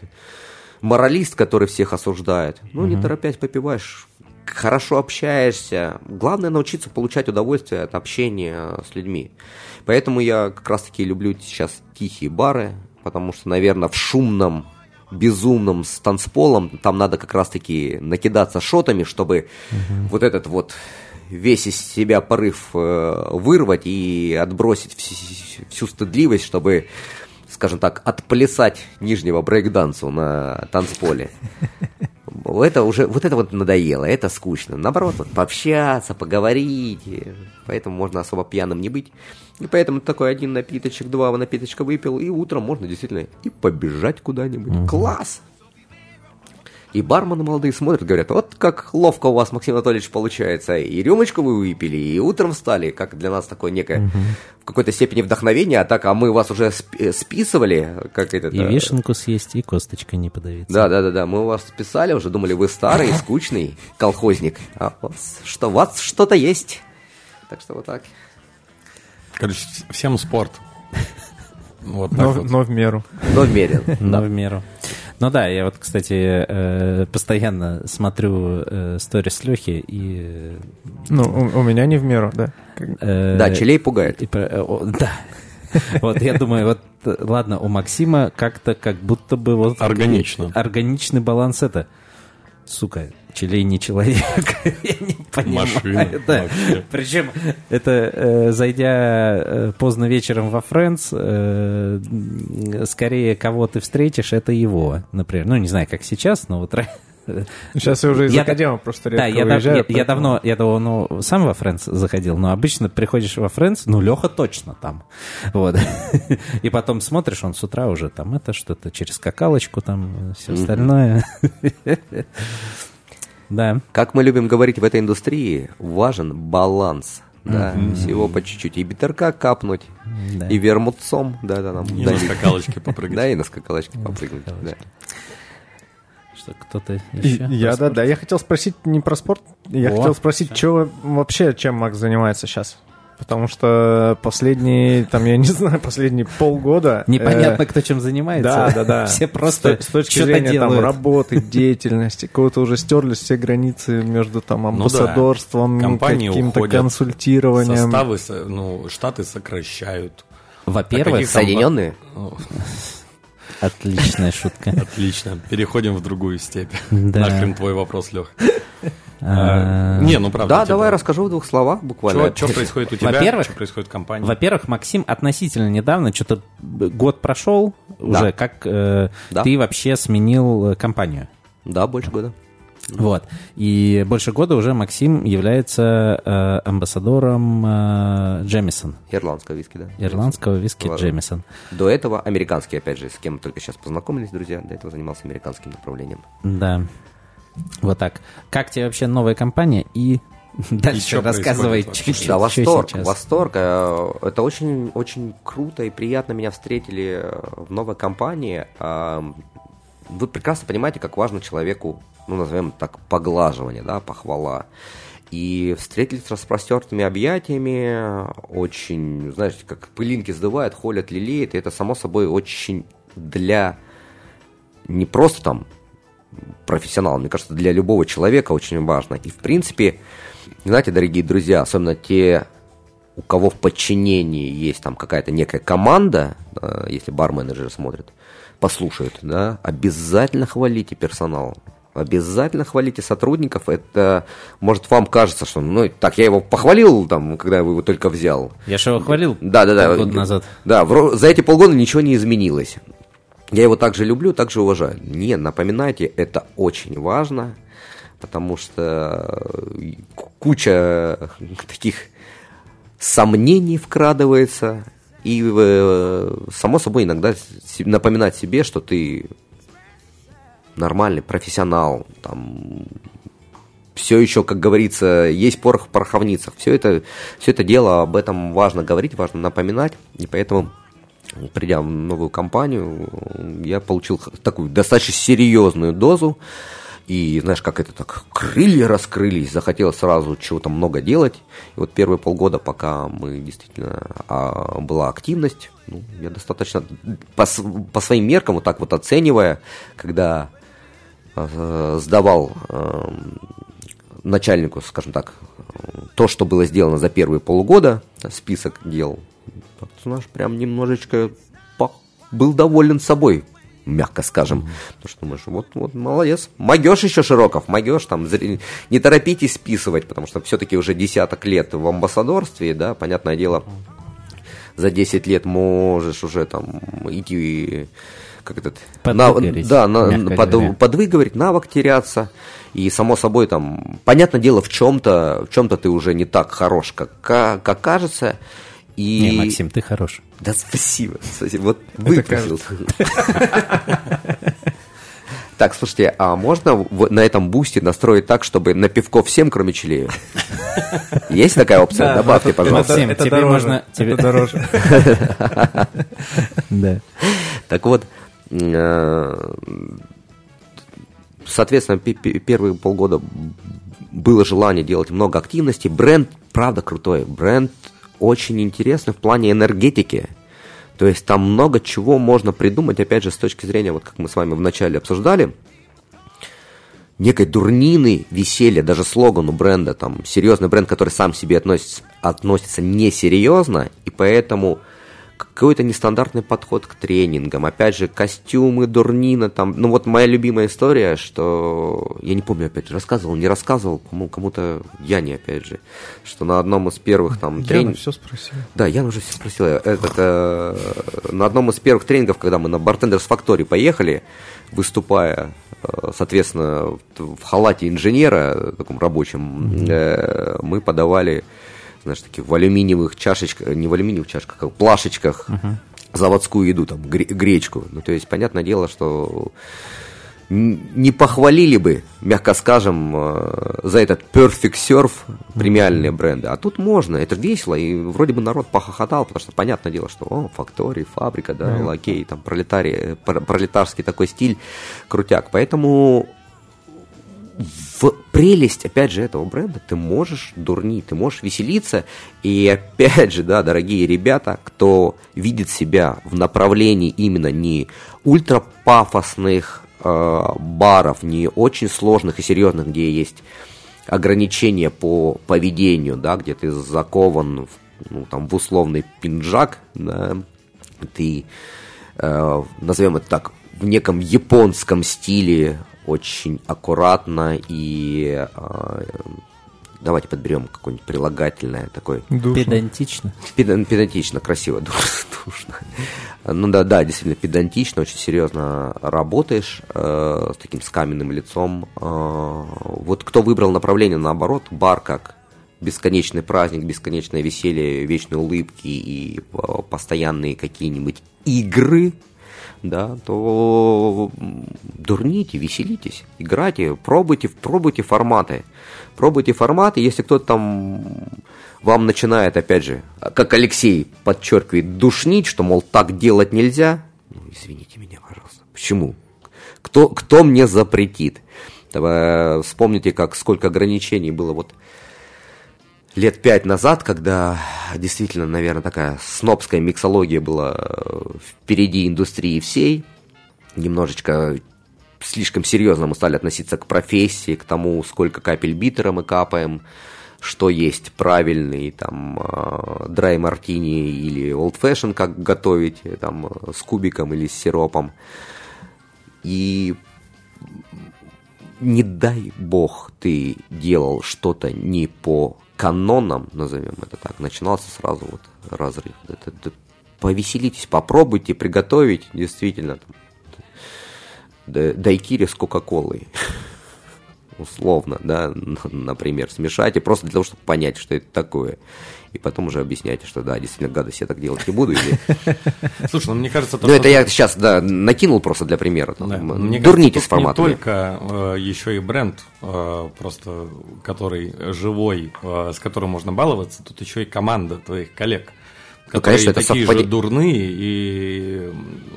моралист, который всех осуждает. Ну, не торопясь попиваешь, хорошо общаешься. Главное научиться получать удовольствие от общения с людьми. Поэтому я как раз-таки люблю сейчас тихие бары, потому что, наверное, в шумном, безумном с танцполом там надо как раз-таки накидаться шотами, чтобы вот этот вот весь из себя порыв э, вырвать и отбросить вс- всю стыдливость, чтобы скажем так, отплясать нижнего брейкдансу на танцполе. это уже, вот это вот надоело, это скучно. Наоборот, вот пообщаться, поговорить, поэтому можно особо пьяным не быть. И поэтому такой один напиточек, два напиточка выпил, и утром можно действительно и побежать куда-нибудь. Класс! И бармены молодые смотрят, говорят, вот как ловко у вас, Максим Анатольевич, получается. И рюмочку вы выпили, и утром встали, как для нас такое некое, угу. в какой-то степени вдохновение, а так, а мы вас уже сп- списывали, как это... И вишенку съесть, и косточкой не подавиться. Да, да, да, да, мы у вас списали, уже думали, вы старый, скучный колхозник, а у вас, что, у вас что-то есть. Так что вот так. Короче, всем спорт. Вот но, вот. но в меру. Но в меру. Но в меру. Ну да, я вот, кстати, э, постоянно смотрю э, сторис Лехи и... Ну, у, у меня не в меру, да. Э, да, челей пугает. И, да. Вот, я думаю, вот, ладно, у Максима как-то как будто бы вот... Органично. Органичный баланс это. Сука, Челей не человек. Я не понимаю. Машина. Да. Причем это, э, зайдя э, поздно вечером во Френдс, э, скорее кого ты встретишь, это его, например. Ну, не знаю, как сейчас, но вот Сейчас я уже из я, Академа просто редко Да, я, уезжаю, я, поэтому... я давно, я давно ну, сам во Френдс заходил, но обычно приходишь во Френдс, ну, Леха точно там. Вот. И потом смотришь, он с утра уже там это что-то через скакалочку, там все остальное. Да. Как мы любим говорить в этой индустрии, важен баланс. Да, mm-hmm. всего по чуть-чуть. И битерка капнуть, да. и вермутцом, да, да, нам. И на скакалочке попрыгать. Да, и на скакалочке попрыгнуть, да. Что кто-то еще? Я, да, да, я хотел спросить не про спорт, я хотел спросить, что вообще, чем Макс занимается сейчас? Потому что последние, там, я не знаю, последние полгода... Непонятно, э, кто чем занимается. Да, да, да. Все просто С, с точки зрения делают. там, работы, деятельности, кого-то уже стерлись все границы между там амбассадорством, ну, да. каким-то консультированием. Составы, ну, штаты сокращают. Во-первых... Соединенные? Отличная шутка. Отлично. Переходим в другую степь. Да. Нахрен твой вопрос, Лех. А, не, ну правда. Да, типа, давай расскажу в двух словах буквально. Что происходит у тебя? Во-первых, что происходит в компании? Во-первых, Максим относительно недавно, что-то год прошел уже, как э, ты вообще сменил компанию. Да, больше года. Вот. И больше года уже Максим является э, амбассадором э, Джемисон. Ирландского виски, да. Ирландского виски Ладно. Джемисон. До этого американский, опять же, с кем мы только сейчас познакомились, друзья. До этого занимался американским направлением. Да. Вот так. Как тебе вообще новая компания и Дальше рассказывай чуть-чуть. Да, восторг, восторг. Э, это очень, очень круто и приятно меня встретили э, в новой компании. Вы прекрасно понимаете, как важно человеку, ну, назовем так, поглаживание, да, похвала. И встретились с распростертыми объятиями, очень, знаешь, как пылинки сдувают, холят, лелеет, и это, само собой, очень для не просто там профессионал. Мне кажется, для любого человека очень важно. И, в принципе, знаете, дорогие друзья, особенно те, у кого в подчинении есть там какая-то некая команда, если бар-менеджеры смотрят, послушают, да, обязательно хвалите персонал. Обязательно хвалите сотрудников. Это, может, вам кажется, что, ну, так, я его похвалил, там, когда я его только взял. Я же его хвалил да, да, да, полгода назад. Да, в, за эти полгода ничего не изменилось. Я его также люблю, также уважаю. Не, напоминайте, это очень важно, потому что э, куча таких сомнений вкрадывается, и э, само собой иногда напоминать себе, что ты нормальный профессионал, там все еще, как говорится, есть порох в пороховницах. Все это, все это дело, об этом важно говорить, важно напоминать, и поэтому придя в новую компанию, я получил такую достаточно серьезную дозу. И знаешь, как это так, крылья раскрылись, захотелось сразу чего-то много делать. И вот первые полгода, пока мы действительно а, была активность, ну, я достаточно по, по своим меркам, вот так вот оценивая, когда а, сдавал а, начальнику, скажем так, то, что было сделано за первые полгода, список дел, наш прям немножечко был доволен собой, мягко скажем. Mm-hmm. Потому что думаешь, вот, вот, молодец. Могешь еще Широков, могешь там, не торопитесь списывать, потому что все-таки уже десяток лет в амбассадорстве, да, понятное дело, за 10 лет можешь уже там идти как этот... Подвыгореть, да, на, под, говоря. подвыговорить, навык теряться. И, само собой, там, понятное дело, в чем-то в чем-то ты уже не так хорош, как, ка- как кажется. И... Не, Максим, ты хорош. Да спасибо, спасибо. Вот выпросил. Так, слушайте, а можно на этом бусте настроить так, чтобы на пивко всем, кроме Челею? Есть такая опция? Добавьте, пожалуйста. Максим, это тебе можно- тебе- дороже. Да. Так вот, э, соответственно, пе- пе- первые полгода было желание делать много активностей. Бренд, правда, крутой. Бренд очень интересный в плане энергетики. То есть там много чего можно придумать, опять же, с точки зрения, вот как мы с вами вначале обсуждали, некой дурнины, веселья, даже слогану бренда, там, серьезный бренд, который сам себе относится, относится несерьезно, и поэтому какой-то нестандартный подход к тренингам, опять же, костюмы, дурнина, там, ну вот моя любимая история, что, я не помню, опять же, рассказывал, не рассказывал, кому, кому-то Яне, опять же, что на одном из первых там Яна тренингов... все спросила. Да, я уже все спросил. Этот, э, на одном из первых тренингов, когда мы на Bartenders Factory поехали, выступая, э, соответственно, в халате инженера, таком рабочем, э, мы подавали, знаешь, таких в алюминиевых чашечках, не в алюминиевых чашках, а в плашечках заводскую еду, там, гре- гречку. Ну, то есть, понятное дело, что не похвалили бы, мягко скажем, э, за этот Perfect Surf премиальные бренды. А тут можно, это весело, и вроде бы народ похохотал, потому что понятное дело, что о, факторий, фабрика, да, лакей, там пролетарий, пр- пролетарский такой стиль, крутяк. Поэтому в прелесть, опять же, этого бренда ты можешь дурнить, ты можешь веселиться. И опять же, да, дорогие ребята, кто видит себя в направлении именно не ультрапафосных э, баров, не очень сложных и серьезных, где есть ограничения по поведению, да, где ты закован в, ну, там, в условный пинджак, да, ты, э, назовем это так, в неком японском стиле, очень аккуратно и э, давайте подберем какое-нибудь прилагательное такое Душно. Педантично. Педан- педантично, красиво, душ- душно. Ну да, да, действительно педантично, очень серьезно работаешь э, с таким с каменным лицом. Э, вот кто выбрал направление наоборот, бар как бесконечный праздник, бесконечное веселье, вечные улыбки и э, постоянные какие-нибудь игры, да, то дурните, веселитесь, играйте, пробуйте, пробуйте форматы. Пробуйте форматы, если кто-то там вам начинает, опять же, как Алексей подчеркивает, душнить, что, мол, так делать нельзя, ну, извините меня, пожалуйста. Почему? Кто, кто мне запретит? Давай, вспомните, как сколько ограничений было вот лет пять назад, когда действительно, наверное, такая снобская миксология была э, впереди индустрии всей, немножечко слишком серьезно мы стали относиться к профессии, к тому, сколько капель битера мы капаем, что есть правильный там драй мартини или old fashion, как готовить э, там э, с кубиком или с сиропом. И не дай бог ты делал что-то не по канонам, назовем это так, начинался сразу вот разрыв. Это- это- повеселитесь, попробуйте приготовить действительно там, дайкири с кока-колой. Условно, да, например, смешайте просто для того, чтобы понять, что это такое. И потом уже объясняйте, что да, действительно, гадость я так делать не буду. Или... Слушай, ну мне кажется, Ну, это я сейчас, да, накинул просто для примера. Дурните с форматами. Не только э, еще и бренд, э, просто который живой, э, с которым можно баловаться, тут еще и команда твоих коллег, которые конечно, это такие совпади- же дурные, и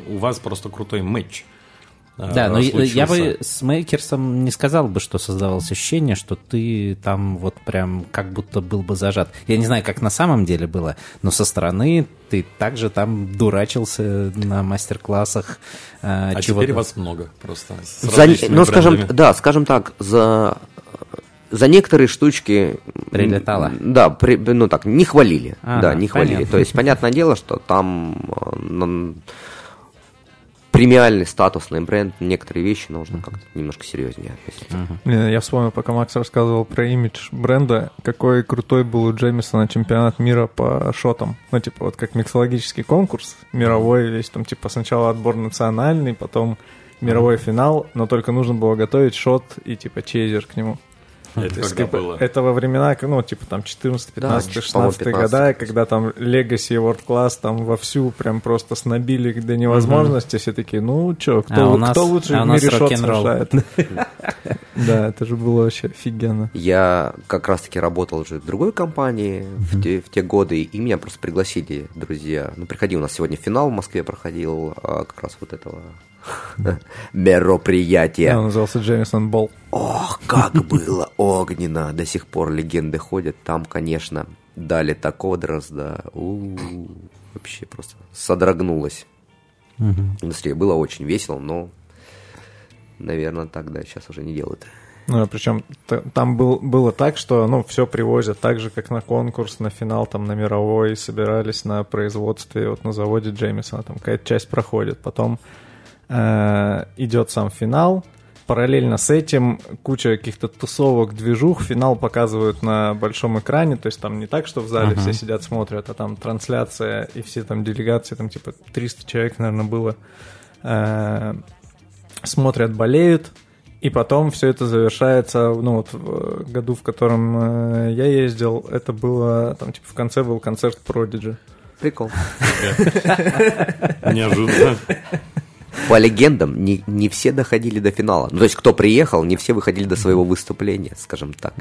у вас просто крутой матч. Э, Да, но я- я бы случился. с Мейкерсом не сказал бы, что создавалось ощущение, что ты там вот прям как будто был бы зажат. Я не знаю, как на самом деле было, но со стороны ты также там дурачился на мастер-классах. э, А чего-то. теперь вас много просто. За- ну, скажем, да, скажем так, за, за некоторые штучки... Прилетало. Да, при- ну так, не хвалили. Ага, да, не хвалили. понятно. То есть, понятное дело, что там э, премиальный, статусный бренд, некоторые вещи нужно как-то немножко серьезнее относиться. Не, Я вспомнил, пока Макс рассказывал про имидж бренда, какой крутой был у Джеймисона чемпионат мира по шотам. Ну, типа, вот как миксологический конкурс мировой весь, там, типа, сначала отбор национальный, потом мировой финал, но только нужно было готовить шот и, типа, чейзер к нему. Это когда типа, было? Это во времена, ну, типа, там, 14, 15, Да, 16 по-моему, года, когда там Legacy World Class там вовсю прям просто снобили до невозможности, все такие, ну, чё, кто, А у нас- кто лучше а у в мире шот совершает? Да, это же было вообще офигенно. Я как раз-таки работал уже в другой компании в, те, в те годы, и меня просто пригласили друзья. Ну, приходи, у нас сегодня финал в Москве проходил, а, как раз вот этого мероприятия. Он назывался Джеймисон Болл. Ох, как было огненно! До сих пор легенды ходят. Там, конечно, дали такого дрозда. У, Вообще просто содрогнулась. Индустрия. Было очень весело, но, наверное, тогда сейчас уже не делают. Ну, причем т- там был, было так, что, ну, все привозят так же, как на конкурс, на финал, там, на мировой, собирались на производстве, вот на заводе Джеймисона, там какая-то часть проходит, потом э, идет сам финал, параллельно с этим куча каких-то тусовок, движух, финал показывают на большом экране, то есть там не так, что в зале все сидят, смотрят, а там трансляция, и все там делегации, там типа 300 человек, наверное, было, э, смотрят, болеют, и потом все это завершается, ну вот в э, году, в котором э, я ездил, это было, там типа в конце был концерт Prodigy. Прикол. Неожиданно. По легендам, не, не все доходили до финала. Ну, то есть, кто приехал, не все выходили до своего выступления, скажем так.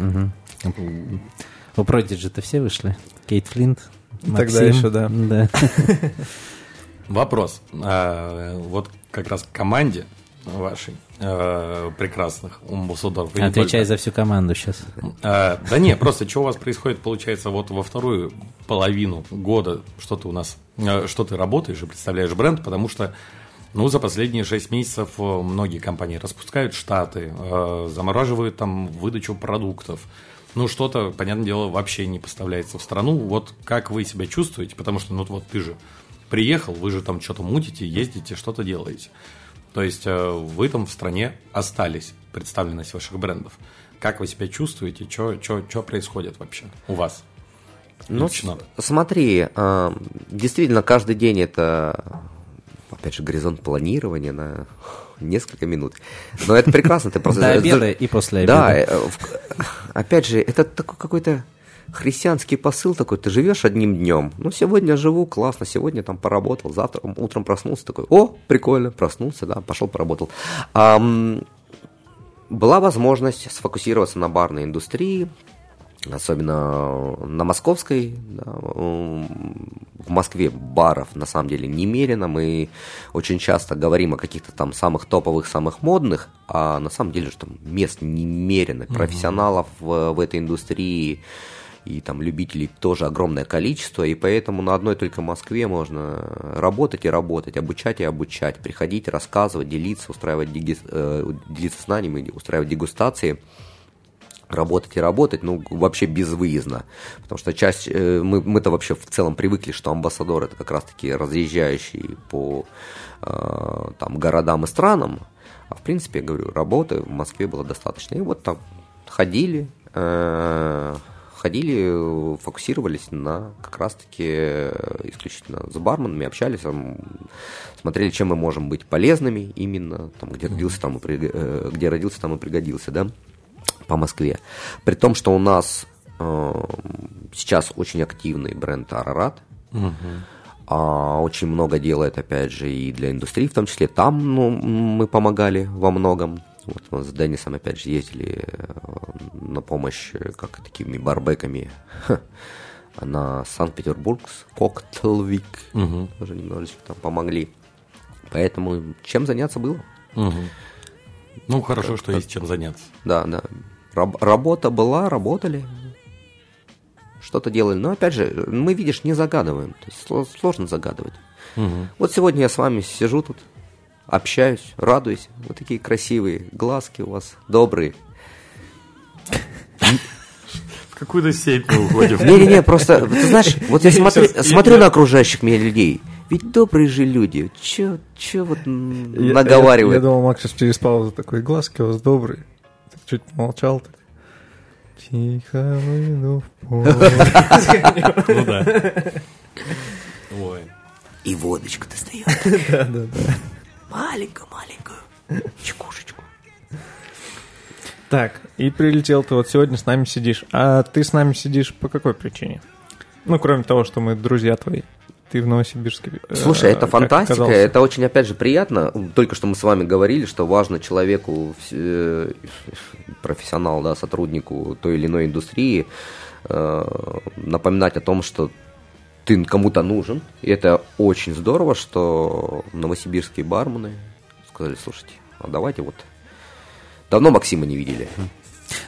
У Продиджи-то все вышли? Кейт Флинт? Тогда Максим? еще, да. Да. Вопрос. А, вот как раз к команде вашей э, прекрасных не Отвечай только. за всю команду сейчас. А, да не, просто что у вас происходит, получается, вот во вторую половину года, что ты у нас, э, что ты работаешь и представляешь бренд, потому что, ну, за последние 6 месяцев э, многие компании распускают штаты, э, замораживают там выдачу продуктов, ну, что-то, понятное дело, вообще не поставляется в страну. Вот как вы себя чувствуете, потому что, ну, вот ты же приехал, вы же там что-то мутите, ездите, что-то делаете. То есть э, вы там в стране остались, представленность ваших брендов. Как вы себя чувствуете? Что происходит вообще у вас? Ну, Лично. смотри, а, действительно, каждый день это, опять же, горизонт планирования на несколько минут. Но это прекрасно, ты просто... До обеда и после Да, обеда. э, в- опять же, это такой какой-то христианский посыл такой, ты живешь одним днем. Ну, сегодня живу, классно, сегодня там поработал, завтра утром проснулся такой, о, прикольно, проснулся, да, пошел поработал. Ам, была возможность сфокусироваться на барной индустрии, особенно на московской. да, в Москве баров на самом деле немерено. Мы очень часто говорим о каких-то там самых топовых, самых модных, а на самом деле же там мест немерено. Профессионалов в, в этой индустрии и там любителей тоже огромное количество, и поэтому на одной только Москве можно работать и работать, обучать и обучать, приходить, рассказывать, делиться, устраивать диги- э, делиться знаниями, устраивать дегустации работать и работать, ну, вообще безвыездно. Потому что часть, э, мы, мы-то вообще в целом привыкли, что амбассадор это как раз-таки разъезжающий по э, там, городам и странам. А в принципе, я говорю, работы в Москве было достаточно. И вот там ходили, э, ходили, фокусировались на как раз-таки э, исключительно с барменами, общались, м, смотрели, чем мы можем быть полезными именно, там, где родился, там и, при- э, где родился, там и пригодился, да, по Москве. При том, что у нас э, сейчас очень активный бренд Арарат, а, очень много делает, опять же, и для индустрии, в том числе там ну, мы помогали во многом. Вот мы с Деннисом, опять же, ездили э, на помощь э, как такими барбеками на Санкт-Петербург, Коктейлвик, тоже немножечко там помогли. Поэтому чем заняться было? Мгм. Ну, хорошо, что есть чем заняться. Да, да. Раб- работа была, работали. Что-то делали. Но опять же, мы, видишь, не загадываем. То есть сло- сложно загадывать. Вот сегодня я с вами сижу тут, общаюсь, радуюсь. Вот такие красивые глазки у вас, добрые. В какую-то сеть мы уходим. Не-не-не, просто, ты знаешь, вот я смотрю, на окружающих меня людей. Ведь добрые же люди. Че, че вот м, Я- Я, наговаривает? я думал, Макс сейчас через паузу такой, глазки у вас добрые. Так чуть молчал. Так. Тихо выйду в поле. Ну да. Ой. И водочку достает. Да-да-да. Маленькую-маленькую. Чекушечку. Так, и прилетел ты вот сегодня с нами сидишь. А ты с нами сидишь по какой причине? Ну, кроме того, что мы друзья твои. Ты в Новосибирске. э, Слушай, это фантастика, оказался? это очень, опять же, приятно. Только что мы с вами говорили, что важно человеку, э, профессионалу, да, сотруднику той или иной индустрии, э, напоминать о том, что ты кому-то нужен. И это очень здорово, что новосибирские бармены сказали, слушайте, а давайте вот... Давно Максима не видели.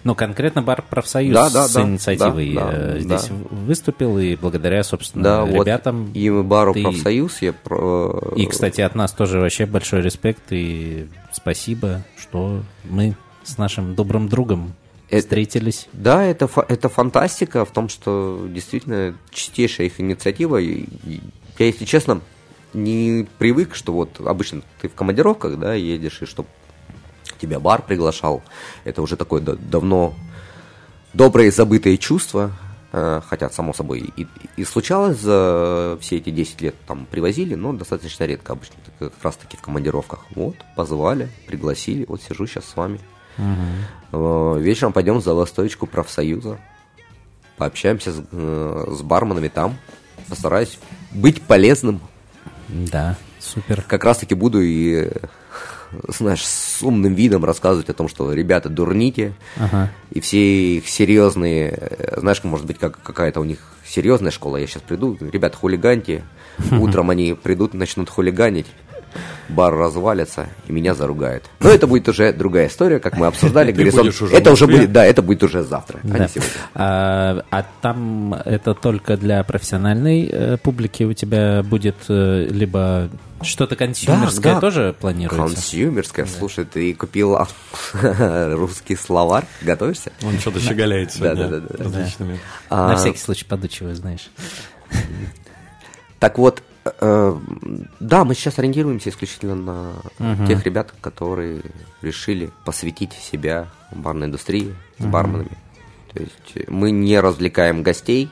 Ну, конкретно бар профсоюз Да, да, с да, инициативой да, э, да, здесь да. выступил, и благодаря, собственно, Да, вот ребятам. и бару ты- профсоюз я... про- И, кстати, от нас тоже вообще большой респект и спасибо, что мы с нашим добрым другом Это- встретились. Да, это, это фантастика в том, что действительно чистейшая их инициатива. И- и я, если честно, не привык, что вот обычно ты в командировках, да, едешь, и что тебя бар приглашал. Это уже такое да- давно доброе забытое чувство. Э, Хотя, само собой, и, и случалось за все эти 10 лет там привозили, но достаточно редко обычно, как раз таки в командировках. Вот, позвали, пригласили, вот сижу сейчас с вами. Э, Вечером пойдем за стоечку профсоюза. Пообщаемся с, э, с барменами там. Постараюсь быть полезным. Да, супер. Как раз таки буду и, знаешь, с умным видом рассказывать о том, что ребята дурните. Ага. И все их серьезные, э, знаешь, может быть, как, какая-то у них серьезная школа. Я сейчас приду, ребята, хулиганьте. Утром они придут, начнут хулиганить. Бар развалится и меня заругают. Но это будет уже другая история, как мы обсуждали. Горизонт. уже это уже будет, да, это будет уже завтра, а Да. не сегодня. А, а там это только для профессиональной э, публики у тебя будет э, либо что-то консюмерское да. тоже планируется? Консюмерская, слушай, ты купил а, русский словарь, готовишься? Он что-то щеголяет сегодня Да-да-да-да. различными. На А, всякий случай подучиваю, знаешь. Так вот, да, мы сейчас ориентируемся исключительно на тех ребят, которые решили посвятить себя барной индустрии с барменами. То есть э, мы не развлекаем гостей,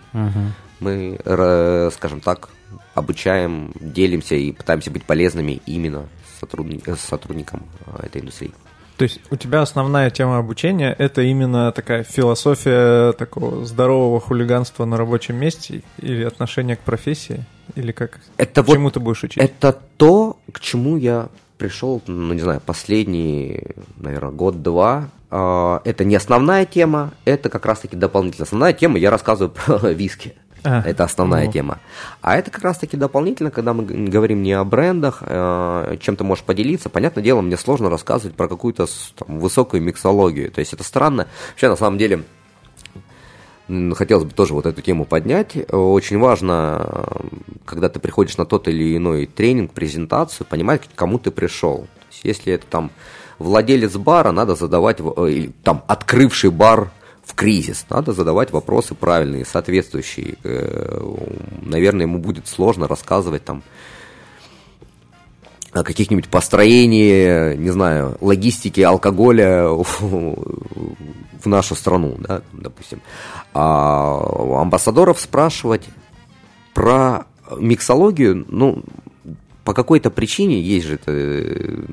мы, ра- скажем так, обучаем, делимся и пытаемся быть полезными именно сотрудни- э, сотрудникам э, этой индустрии. То есть у тебя основная тема обучения это именно такая философия такого здорового хулиганства на рабочем месте или отношение к профессии? Или как? Это вот- Чему ты будешь учить? Это то, к чему я пришел, ну, не знаю, последний, наверное, год-два. А, Это не основная тема, это как раз-таки дополнительная. Основная тема, я рассказываю про виски. А, это основная ну. тема. А это как раз-таки дополнительно, когда мы говорим не о брендах, э, чем ты можешь поделиться. Понятное дело, мне сложно рассказывать про какую-то высокую миксологию. То есть это странно. Вообще, на самом деле, Хотелось бы тоже вот эту тему поднять. Очень важно, когда ты приходишь на тот или иной тренинг, презентацию, понимать, к кому ты пришел. То есть, если это там владелец бара, надо задавать, э, или там открывший бар в кризис, надо задавать вопросы правильные, соответствующие. Э, Наверное, ему будет сложно рассказывать там каких-нибудь построении, не знаю, логистики алкоголя в нашу страну, да, допустим. А у амбассадоров спрашивать про миксологию, ну, по какой-то причине есть же это, э,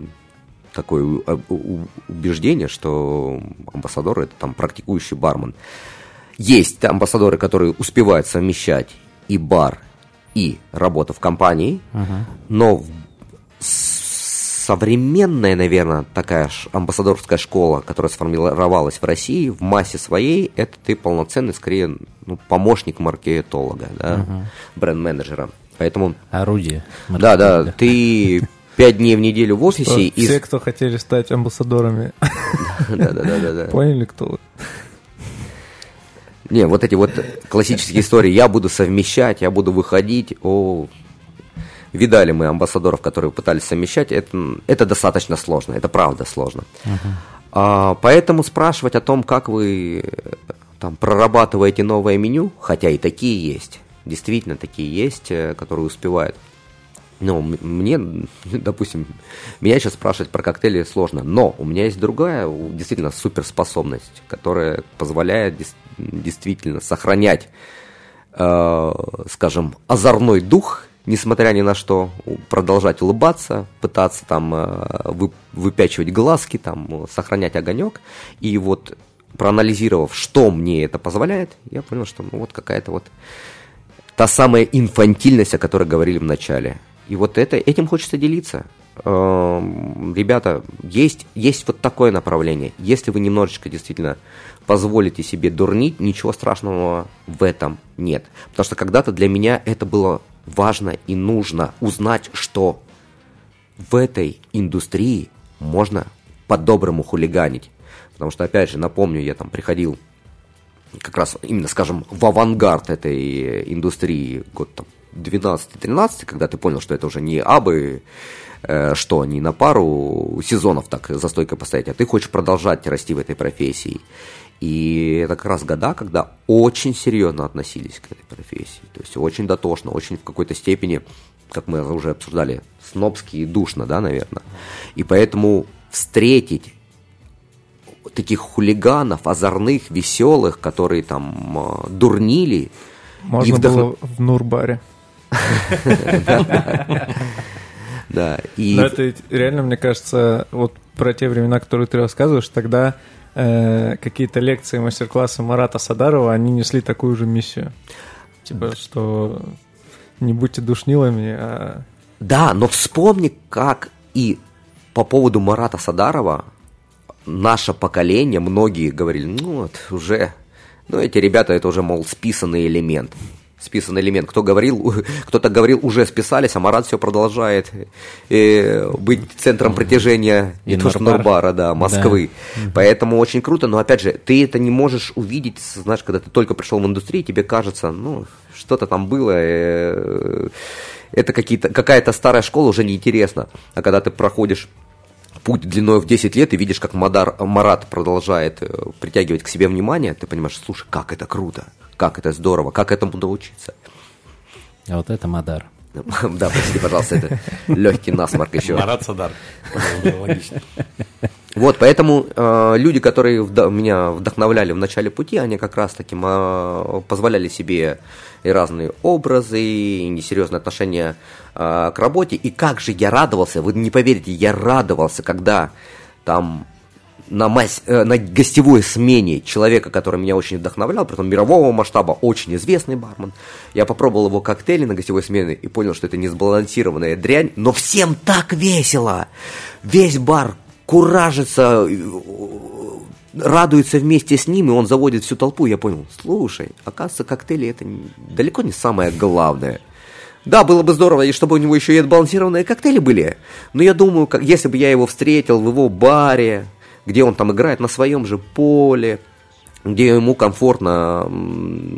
такое у- убеждение, что амбассадор это там практикующий бармен. Есть амбассадоры, которые успевают совмещать и бар, и работу в компании, но в- современная, наверное, такая ж амбассадорская школа, которая сформировалась в России, в массе своей, это ты полноценный, скорее, ну, помощник маркетолога, да, бренд-менеджера. Поэтому, Орудие. да, да, ты пять дней в неделю в офисе и... Все, кто хотели стать амбассадорами, Да, да, да, да, да. поняли, кто вы? Не, вот эти вот классические истории, я буду совмещать, я буду выходить, о, видали мы амбассадоров, которые пытались совмещать, это, это достаточно сложно, это правда сложно. А, поэтому спрашивать о том, как вы э, там прорабатываете новое меню, хотя и такие есть, действительно такие есть, э, которые успевают Ну, мне, допустим, меня сейчас спрашивать про коктейли сложно, но у меня есть другая, действительно, суперспособность, которая позволяет дес- действительно сохранять, э, скажем, озорной дух, несмотря ни на что, продолжать улыбаться, пытаться там э, вы- выпячивать глазки, там, э, сохранять огонек, и вот проанализировав, что мне это позволяет, я понял, что ну вот какая-то вот та самая инфантильность, о которой говорили в начале. И вот это, этим хочется делиться. Эм, Ребята, есть, есть вот такое направление. Если вы немножечко действительно позволите себе дурнить, ничего страшного в этом нет. Потому что когда-то для меня это было важно и нужно узнать, что в этой индустрии можно по-доброму хулиганить. Потому что, опять же, напомню, я там приходил как раз именно, скажем, в авангард этой индустрии год там 12-13, когда ты понял, что это уже не абы э, что, не на пару сезонов так за стойкой постоять, а ты хочешь продолжать расти в этой профессии. И это как раз года, когда очень серьезно относились к этой профессии. То есть очень дотошно, очень в какой-то степени, как мы уже обсуждали, снобски и душно, да, наверное. И поэтому встретить таких хулиганов, озорных, веселых, которые там э, дурнили. Можно и вдохно- было в Нурбаре. Да, и Но это ведь реально, мне кажется, вот про те времена, которые ты рассказываешь, тогда э, какие-то лекции, мастер-классы Марата Садарова, они несли такую же миссию. Типа, что не будьте душнилами, а Да, но вспомни, как и по поводу Марата Садарова наше поколение, многие говорили, ну вот уже, ну эти ребята, это уже, мол, списанный элемент. Списанный элемент. Кто говорил, кто-то говорил, уже списались, а Марат все продолжает э, быть центром притяжения И не то что. Нурбара, да, Москвы. Поэтому очень круто, но опять же, ты это не можешь увидеть, знаешь, когда ты только пришел в индустрию, тебе кажется, ну, что-то там было, э, это какие-то, какая-то старая школа уже неинтересна. А когда ты проходишь путь длиной в 10 лет и видишь, как Мадар, Марат продолжает э, притягивать к себе внимание, ты понимаешь, слушай, как это круто, как это здорово, как этому научиться. А вот это Мадар. Да, прости, пожалуйста, это легкий насморк еще. Марат Садар. Логично. Вот, поэтому э, люди, которые вда- меня вдохновляли в начале пути, они как раз таки ма- позволяли себе и разные образы, и несерьезное отношение э, к работе. И как же я радовался, вы не поверите, я радовался, когда там на, мась- э, на гостевой смене человека, который меня очень вдохновлял, притом мирового масштаба, очень известный бармен. Я попробовал его коктейли на гостевой смене и понял, что это несбалансированная дрянь, но всем так весело. Весь бар куражится, э, радуется вместе с ним, и он заводит всю толпу. Я понял, слушай, оказывается, коктейли это далеко не самое главное. Да, было бы здорово, и чтобы у него еще и отбалансированные коктейли были. Но я думаю, как, если бы я его встретил в его баре, где он там играет на своем же поле, где ему комфортно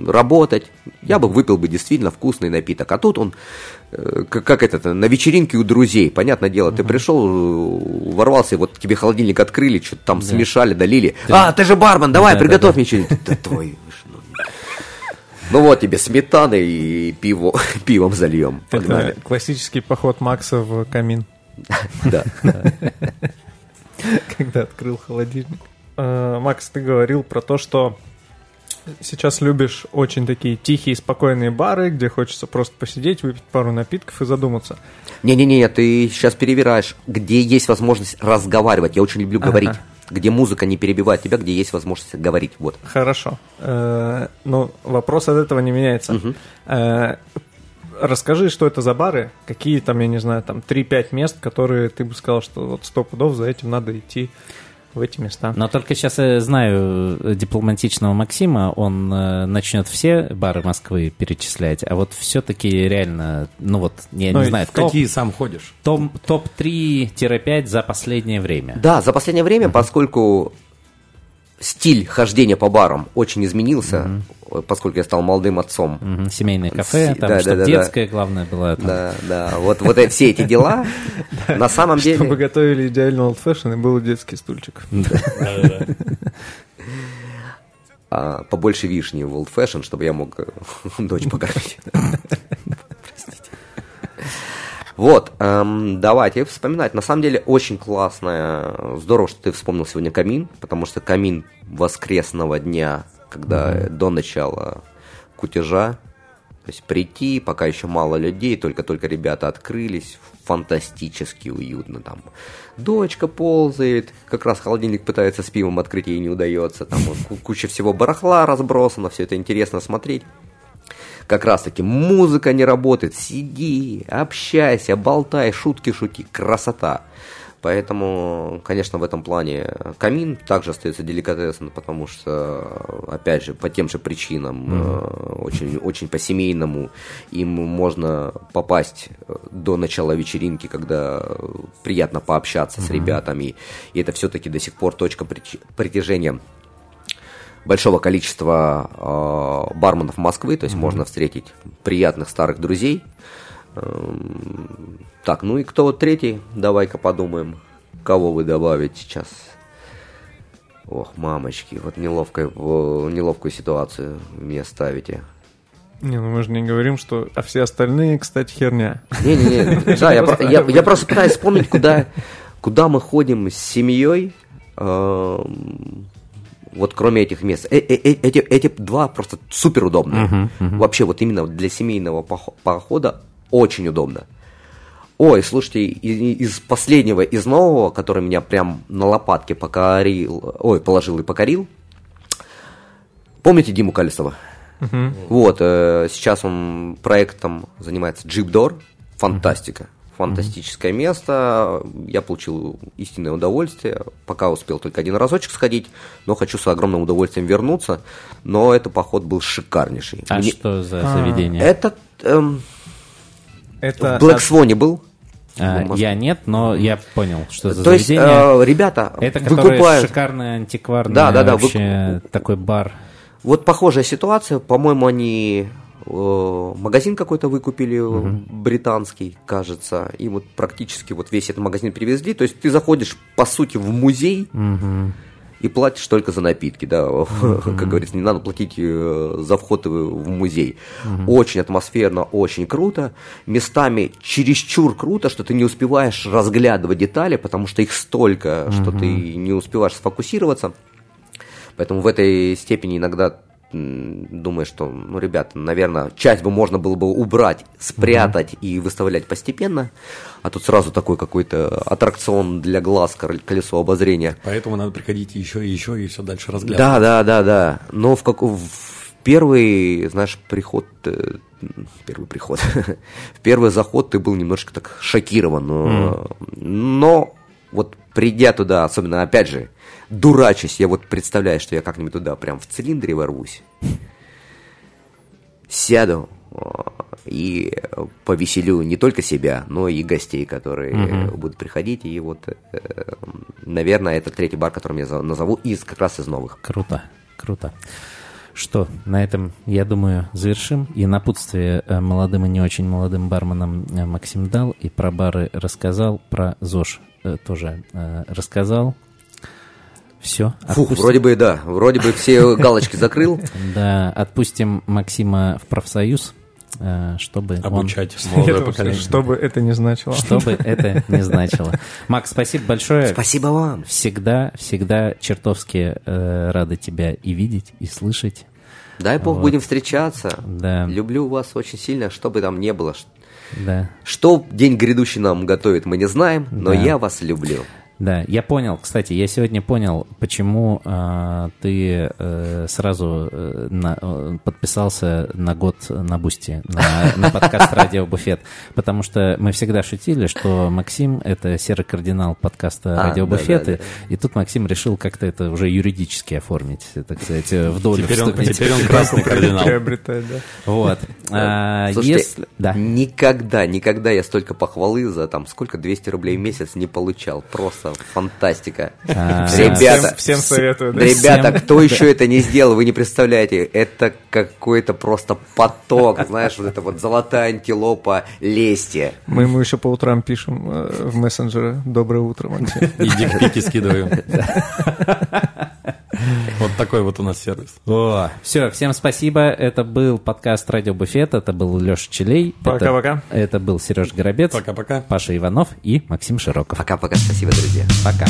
работать, я бы выпил бы действительно вкусный напиток. А тут он, э, как, как это, на вечеринке у друзей, понятное дело, ты пришел, э, ворвался, вот тебе холодильник открыли, что-то там смешали, долили. А, ты же бармен, давай, Да, приготовь да, мне что-нибудь. Да твой ну. Ну вот тебе сметаны и пиво, пивом зальем. Погнали. это классический поход Макса в камин, Да. когда открыл холодильник. Э, Макс, ты говорил про то, что сейчас любишь очень такие тихие, спокойные бары, где хочется просто посидеть, выпить пару напитков и задуматься. Не-не-не, ты сейчас перевираешь, где есть возможность разговаривать. Я очень люблю говорить. Ага. Где музыка не перебивает тебя, где есть возможность говорить. Вот. Хорошо. Э, Но вопрос от этого не меняется. Э, Расскажи, что это за бары, какие там, я не знаю, там 3-5 мест, которые ты бы сказал, что вот сто пудов за этим надо идти в эти места. Но только сейчас я знаю э, дипломатичного Максима, он э, начнет все бары Москвы перечислять, а вот все-таки реально, ну вот, я Ну не и знаю, В топ, какие сам ходишь? топ, топ-3-5 за последнее время. Да, за последнее время, поскольку стиль хождения по барам очень изменился, э, поскольку я стал молодым отцом. Мгм, Семейное кафе, там, да, чтобы да, да, детское, главное, было. Там. Да, да, вот, вот все эти дела, на самом Чтобы деле... готовили идеально old fashion и был детский стульчик. а, побольше вишни в Old Fashion, чтобы я мог э, дочь покормить. Вот, эм, давайте вспоминать. На самом деле очень классно, здорово, что ты вспомнил сегодня камин, потому что камин воскресного дня, когда mm-hmm. до начала кутежа, то есть прийти, пока еще мало людей, только-только ребята открылись, фантастически уютно там. Дочка ползает, как раз холодильник пытается с пивом открыть, ей не удается, там куча всего барахла разбросана, все это интересно смотреть как раз таки музыка не работает, сиди, общайся, болтай, шутки шути, красота. Поэтому, конечно, в этом плане камин также остается деликатесом, потому что, опять же, по тем же причинам, mm-hmm. очень, очень по-семейному, им можно попасть до начала вечеринки, когда приятно пообщаться mm-hmm. с ребятами, и это все-таки до сих пор точка притяжения большого количества э, барменов Москвы, то есть mm-hmm. можно встретить приятных старых друзей. Эм, так, ну и кто вот третий? Давай-ка подумаем, кого вы добавить сейчас. Ох, мамочки, вот неловкую, неловкую ситуацию мне ставите. Не, ну мы же не говорим, что... А все остальные, кстати, херня. Не-не-не, да, я просто пытаюсь вспомнить, куда, куда мы ходим с семьей, эм, вот кроме этих мест. Э -э -э эти, эти два просто супер удобные. Uh-huh, uh-huh. Вообще вот именно для семейного похода очень удобно. Ой, слушайте, из, последнего, из нового, который меня прям на лопатке покорил, ой, положил и покорил. Помните Диму Колесова? Uh-huh. Вот, э, сейчас он проектом занимается Джипдор. Фантастика. Uh-huh фантастическое mm-hmm. место. Я получил истинное удовольствие. Пока успел только один разочек сходить, но хочу с огромным удовольствием вернуться. Но этот поход был шикарнейший. А Мне... что за а. заведение? Это... Эм... Это... В Black Swan был. А, я нет, но я понял, что за То заведение. есть, э, ребята, это выкупают... шикарный антикварный да, да, да, вообще вы... такой бар. Вот похожая ситуация, по-моему, они магазин какой-то выкупили, угу. британский, кажется, и вот практически вот весь этот магазин привезли. То есть ты заходишь, по сути, в музей угу. и платишь только за напитки, да, угу. как говорится, не надо платить э, за вход в музей. Угу. Очень атмосферно, очень круто. Местами чересчур круто, что ты не успеваешь разглядывать детали, потому что их столько, угу. что ты не успеваешь сфокусироваться. Поэтому в этой степени иногда думаешь, что, ну, ребята, наверное, часть бы можно было бы убрать, спрятать mm-hmm. и выставлять постепенно, а тут сразу такой какой-то аттракцион для глаз, колесо обозрения. Поэтому надо приходить еще и еще и все дальше разглядывать. Да, да, да, да. Но в, как... в первый, знаешь, приход, э, первый приход, в первый заход ты был немножко так шокирован, но, mm. но вот придя туда, особенно, опять же, дурачусь, я вот представляю, что я как-нибудь туда прям в цилиндре ворвусь, сяду и повеселю не только себя, но и гостей, которые угу. будут приходить. И вот, э, наверное, это третий бар, который я назову, из как раз из новых. Круто, круто. Что, на этом, я думаю, завершим. И напутствие э, молодым и не очень молодым барменам э, Максим дал, и про бары рассказал, про ЗОЖ тоже рассказал. Все. Фух, вроде бы да, вроде бы все галочки закрыл. Да, отпустим Максима в профсоюз, э, чтобы обучать он... молодое поколение. Чтобы это не значило. Чтобы это не значило. Макс, спасибо большое. Спасибо вам. Всегда, всегда чертовски э, рады тебя и видеть, и слышать. Дай бог вот. будем встречаться. Да. Люблю вас очень сильно, что бы там ни было. Да. Что день грядущий нам готовит, мы не знаем, но да. я вас люблю. Да, я понял. Кстати, я сегодня понял, почему э, ты э, сразу э, на, э, подписался на год на Boosty, на, на подкаст «Радио Буфет». Потому что мы всегда шутили, что Максим — это серый кардинал подкаста «Радио а, Буфет». Да, да, да. И, тут Максим решил как-то это уже юридически оформить, так сказать, в долю теперь он, теперь он красный кардинал. Вот. А, Слушайте, если... да. никогда, никогда я столько похвалы за там сколько, 200 рублей в месяц не получал. Просто просто фантастика. А, ребята, всем советую. Ребята, кто еще это не сделал, вы не представляете. Это какой-то просто поток, знаешь, вот это вот золотая антилопа лести. Мы ему еще по утрам пишем э, в мессенджеры «Доброе утро, Максим». И дикпики скидываем. Вот такой вот у нас сервис. О, все, всем спасибо. Это был подкаст Радио Буфет. Это был Леша Челей. Пока-пока. Это, это был Сереж Горобец. Пока-пока. Паша Иванов и Максим Широков. Пока-пока, спасибо, друзья. Пока.